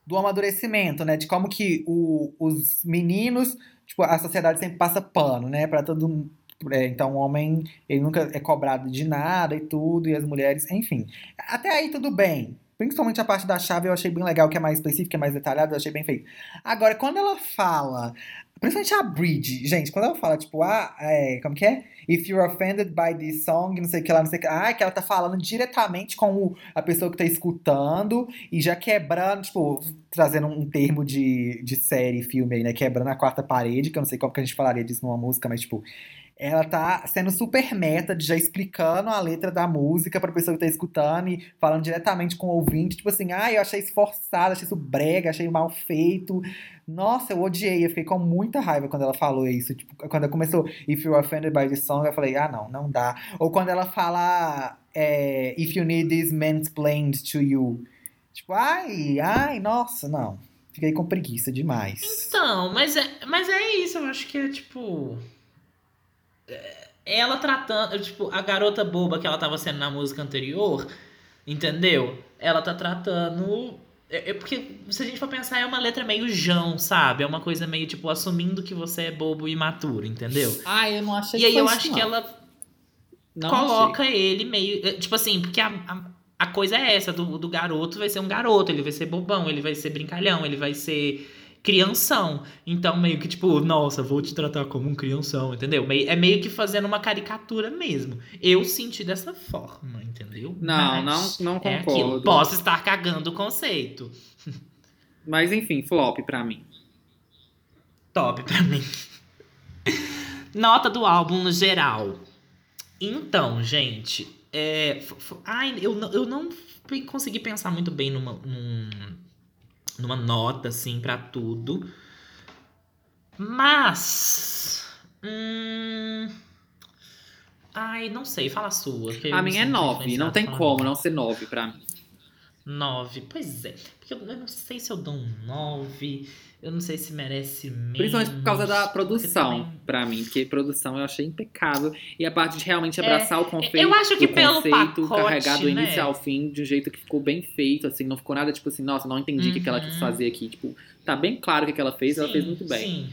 Do amadurecimento, né? De como que o- os meninos. Tipo, a sociedade sempre passa pano, né? Pra todo mundo. É, então, o homem, ele nunca é cobrado de nada e tudo, e as mulheres, enfim. Até aí, tudo bem. Principalmente a parte da chave eu achei bem legal, que é mais específica, é mais detalhada, eu achei bem feito. Agora, quando ela fala. Principalmente a Bridge, gente, quando ela fala, tipo, ah, é, como que é? If you're offended by this song, não sei o que lá, não sei o que. Ah, que ela tá falando diretamente com o- a pessoa que tá escutando e já quebrando, tipo, trazendo um termo de, de série, filme aí, né? Quebrando a quarta parede, que eu não sei como que a gente falaria disso numa música, mas, tipo, ela tá sendo super meta, já explicando a letra da música pra pessoa que tá escutando e falando diretamente com o ouvinte, tipo assim, ah, eu achei isso forçado, achei isso brega, achei mal feito. Nossa, eu odiei, eu fiquei com muita raiva quando ela falou isso. Tipo, quando começou, if you're offended by this song, eu falei, ah, não, não dá. Ou quando ela fala, é, if you need this mansplained to you. Tipo, ai, ai, nossa, não. Fiquei com preguiça demais. Então, mas é, mas é isso, eu acho que é tipo. Ela tratando, tipo, a garota boba que ela tava sendo na música anterior, entendeu? Ela tá tratando. É, é porque, se a gente for pensar, é uma letra meio jão, sabe? É uma coisa meio, tipo, assumindo que você é bobo e imaturo, entendeu? Ah, eu não achei E aí eu acho que ela não coloca ele meio. é, Tipo assim, porque a, a, a coisa é essa: do, do garoto vai ser um garoto, ele vai ser bobão, ele vai ser brincalhão, ele vai ser crianção. Então, meio que tipo, nossa, vou te tratar como um crianção, entendeu? Meio- É meio que fazendo uma caricatura mesmo. Eu senti dessa forma, entendeu? Não, Mas não, não É aquilo. concordo. Posso estar cagando o conceito. Mas enfim, flop pra mim. Top pra mim. Nota do álbum no geral. Então, gente, é, ai, eu, não- eu não consegui pensar muito bem numa, num- numa nota, assim, pra tudo. Mas. Hum, ai, não sei, fala a sua. A minha é sinto 9, não tem como não ser 9 pra mim. 9. Pois é. Porque eu, eu não sei se eu dou um 9. Eu não sei se merece menos. Principalmente por causa da produção, também- pra mim. Porque produção eu achei impecável. E a parte de realmente abraçar o conceito, eu acho que pelo conceito pacote, carregar do né? início ao fim, de um jeito que ficou bem feito, assim. Não ficou nada tipo assim, nossa, não entendi o que, que ela quis Uhum. fazer aqui. Tipo, tá bem claro o que, ela fez, ela Sim, fez muito bem. Sim.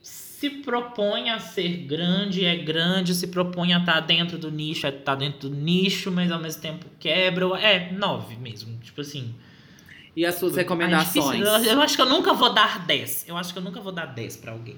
Se propõe a ser grande, é grande. Se propõe a estar dentro do nicho, é estar dentro do nicho, mas ao mesmo tempo quebra. É, 9 mesmo. Tipo assim. E as suas recomendações? Eu, acho que eu nunca vou dar 10. Eu acho que eu nunca vou dar 10 pra alguém.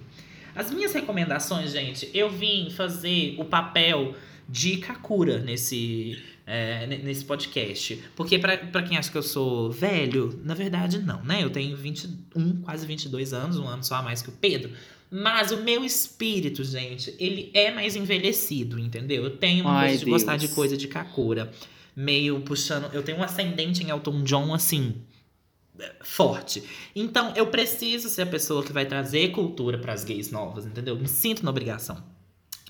As minhas recomendações, gente, eu vim fazer o papel de Kakura nesse, é, ne- nesse podcast. Porque pra, pra quem acha que eu sou velho, na verdade não, né? Eu tenho 21, quase 22 anos, um ano só a mais que o Pedro. Mas o meu espírito, gente, ele é mais envelhecido, entendeu? Eu tenho uma Ai, coisa de gostar de coisa de Kakura. Meio puxando. Eu tenho um ascendente em Elton John, assim forte. Então, eu preciso ser a pessoa que vai trazer cultura para as gays novas, entendeu? Me sinto na obrigação.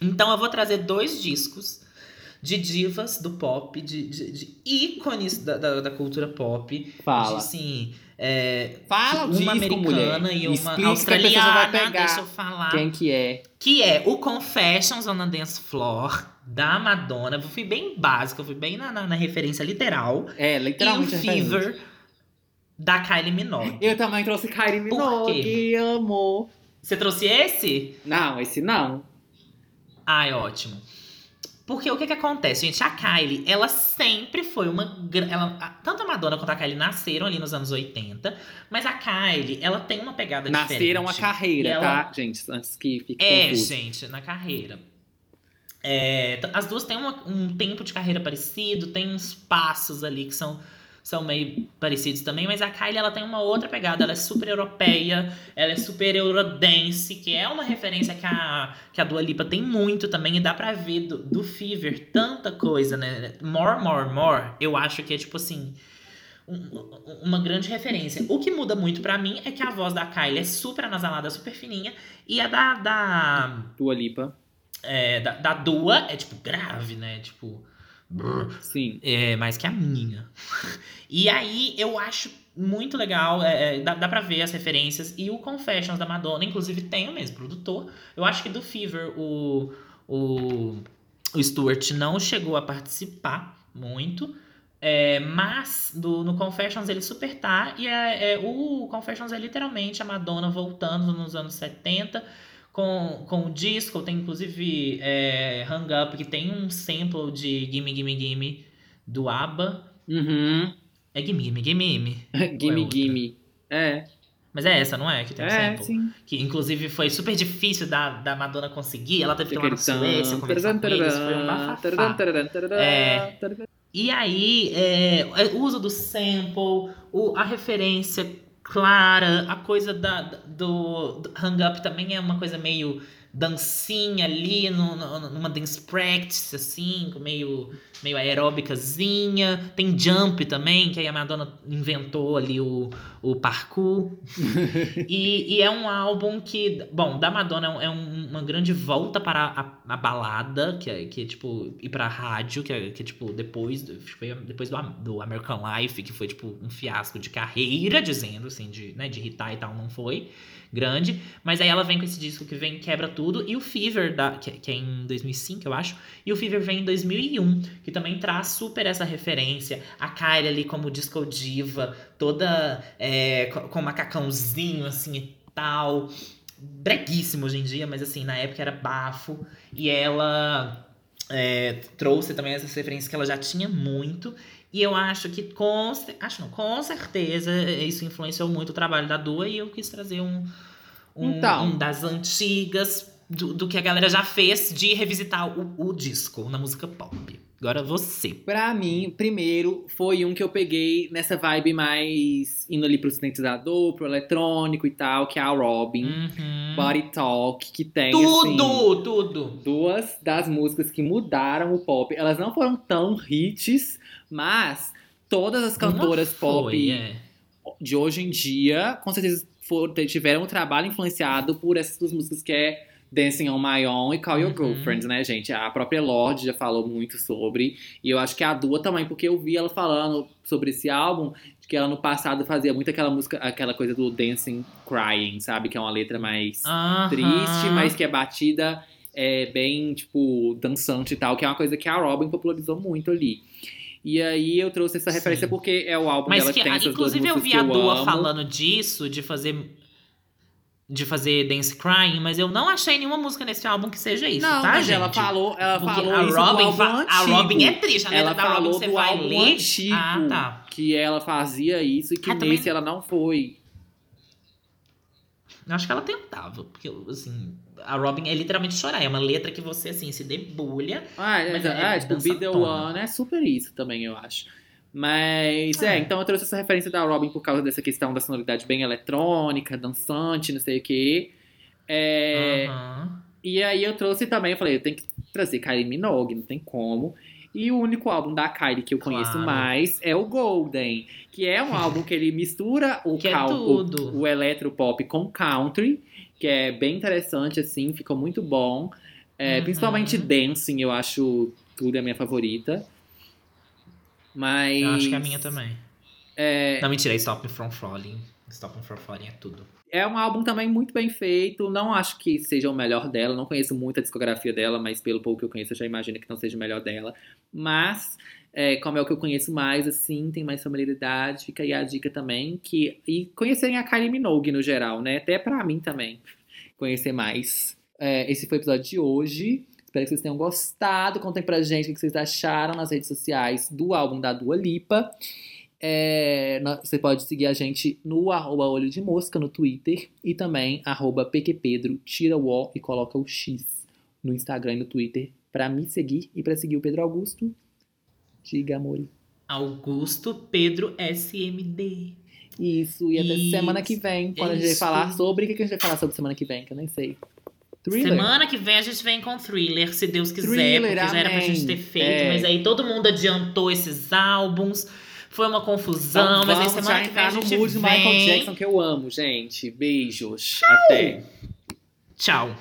Então, eu vou trazer dois discos de divas do pop, de, de, de ícones da, da, da cultura pop. Fala. De, assim, é, Fala uma disco, americana mulher. e uma Explica australiana, vai pegar deixa eu falar. Quem que é? Que é o Confessions on a Dance Floor, da Madonna. Eu fui bem básica, eu fui bem na, na, na referência literal. É, E o literalmente. Fever, da Kylie Minogue. Eu também trouxe Kylie Minogue, amor. Você trouxe esse? Não, esse não. Ai, ótimo. Porque o que que acontece, gente? A Kylie, ela sempre foi uma... Ela, a- tanto a Madonna quanto a Kylie nasceram ali nos anos 80. Mas a Kylie, ela tem uma pegada Nasceram a diferente. carreira, E ela- tá, gente? Antes que fique É, confuso. gente, na carreira. É, as duas têm uma- um tempo de carreira parecido, tem uns passos ali que são, são meio parecidos também, mas a Kylie ela tem uma outra pegada, ela é super europeia, ela é super eurodance, que é uma referência que a, que a Dua Lipa tem muito também, e dá pra ver do, do Fever tanta coisa, né? More, more, more, eu acho que é tipo assim. um- uma grande referência. O que muda muito pra mim é que a voz da Kylie é super anasalada, super fininha, e a da, da, Dua Lipa. é, da, da Dua é, tipo, grave, né? Tipo, Sim. é mais que a minha. E aí, eu acho muito legal, é, é, dá, dá pra ver as referências. E o Confessions da Madonna, inclusive, tem o mesmo produtor. Eu acho que do Fever, o, o, o Stuart não chegou a participar muito. É, mas do, no Confessions ele super tá. E é, é- o Confessions é literalmente a Madonna voltando nos anos 70 com, com o disco. Tem inclusive é, Hang Up, que tem um sample de Gimme Gimme Gimme do ABBA. Uhum. É Gimme Gimme Gimme Gimme. gimme, outra? gimme. É. Mas é essa, não é? Que tem um É, sample. sim. Que inclusive foi super difícil da, da Madonna conseguir. Ela teve que ir lá na Suécia conversar com eles. Foi um bafafá. É. E aí, é, o uso do sample, o, a referência clara, a coisa da, do, do Hang Up também é uma coisa meio dancinha ali, no, no- numa dance practice, assim, meio, meio aeróbicazinha. Tem jump também, que aí a Madonna inventou ali o, o parkour. e, e é um álbum que, bom, da Madonna é um- é um- uma grande volta para a, a balada, que é, que é tipo, ir pra rádio, que é, que é tipo, depois, foi depois do, do American Life, que foi tipo um fiasco de carreira, dizendo assim, de, né, de hitar e tal, não foi grande. Mas aí ela vem com esse disco que vem quebra tudo, e o Fever, da, que, que é em 2005, eu acho, e o Fever vem em 2001, que também traz super essa referência. A Kylie ali como disco diva, toda é, com, macacãozinho assim e tal. Breguíssimo hoje em dia, mas assim, na época era bafo. E ela é, trouxe também essas referências que ela já tinha muito. E eu acho que com, acho não, com certeza isso influenciou muito o trabalho da Dua e eu quis trazer um, um, Então. um das antigas do, do que a galera já fez de revisitar o, o disco na música pop. Agora você. Pra mim, primeiro, foi um que eu peguei nessa vibe mais indo ali pro sintetizador, pro eletrônico e tal, que é a Robin. Uhum. Body Talk, que tem assim, Tudo, tudo. duas das músicas que mudaram o pop. Elas não foram tão hits, mas todas as cantoras Uma pop foi, é. de hoje em dia, com certeza foram, tiveram um trabalho influenciado por essas duas músicas que é Dancing on My Own e Call Your Uhum. Girlfriend, né, gente? A própria Lorde já falou muito sobre. E eu acho que a Dua também, porque eu vi ela falando sobre esse álbum, que ela no passado fazia muito aquela música, aquela coisa do Dancing Crying, sabe? Que é uma letra mais Aham. triste, mas que é batida é, bem, tipo, dançante e tal, que é uma coisa que a Robin popularizou muito ali. E aí eu trouxe essa referência Sim. porque é o álbum Mas dela que, que tem essas inclusive, eu vi a Dua falando disso, de fazer. De fazer Dance Crying, mas eu não achei nenhuma música nesse álbum que seja isso, Não, tá, mas gente? ela falou, ela Porque falou a isso Robin, do álbum a. Robin é triste, Ela da Robin falou você do vai álbum ler. antigo Ah, tá. que ela fazia isso e que Ah, também- nesse ela não foi. Eu acho que ela tentava, porque, assim, a Robin é literalmente chorar. É uma letra que você, assim, se debulha. Ah, é, Mas é, é é, tipo, Be The. One é super isso também, eu acho. Mas, é, É. então eu trouxe essa referência da Robin por causa dessa questão da sonoridade bem eletrônica, dançante, não sei o quê. É. E aí eu trouxe também, eu falei, eu tenho que trazer Kylie Minogue, não tem como. E o único álbum da Kylie que eu conheço Claro. mais é o Golden, que é um álbum que ele mistura o, Que é cal- o, o eletropop com country, que é bem interessante, assim, ficou muito bom. É, Uhum. Principalmente Dancing, eu acho tudo é a minha favorita. Mas. Eu acho que é a minha também. É, Não, mentira, é Stop Me From Falling. Stop Me From Falling é tudo. é um álbum também muito bem feito. Não acho que seja o melhor dela. Não conheço muito a discografia dela, mas pelo pouco que eu conheço, eu já imagino que não seja o melhor dela. Mas, é, como é o que eu conheço mais, assim, tem mais familiaridade, fica aí a dica também. Que, e conhecerem a Kylie Minogue no geral, né? Até pra mim também, conhecer mais. É, esse foi o episódio de hoje. Espero que vocês tenham gostado. Contem pra gente o que vocês acharam nas redes sociais do álbum da Dua Lipa. É, você pode seguir a gente no arroba olho de mosca no Twitter e também arroba pqpedro, tira o O e coloca o X no Instagram e no Twitter pra me seguir e pra seguir o Pedro Augusto. Diga, amor. Augusto Pedro SMD. Isso, e até Isso, semana que vem, quando a gente vai isso. falar sobre. O que que a gente vai falar sobre semana que vem? Que eu nem sei. Thriller? Semana que vem a gente vem com thriller, se Deus quiser, Thriller, porque já era pra amém. gente ter feito, É. mas aí todo mundo adiantou esses álbuns. Foi uma confusão, Então, mas aí semana que vem a entrar no gente mood vem. Michael Jackson que eu amo, gente. Beijos. Até. Tchau.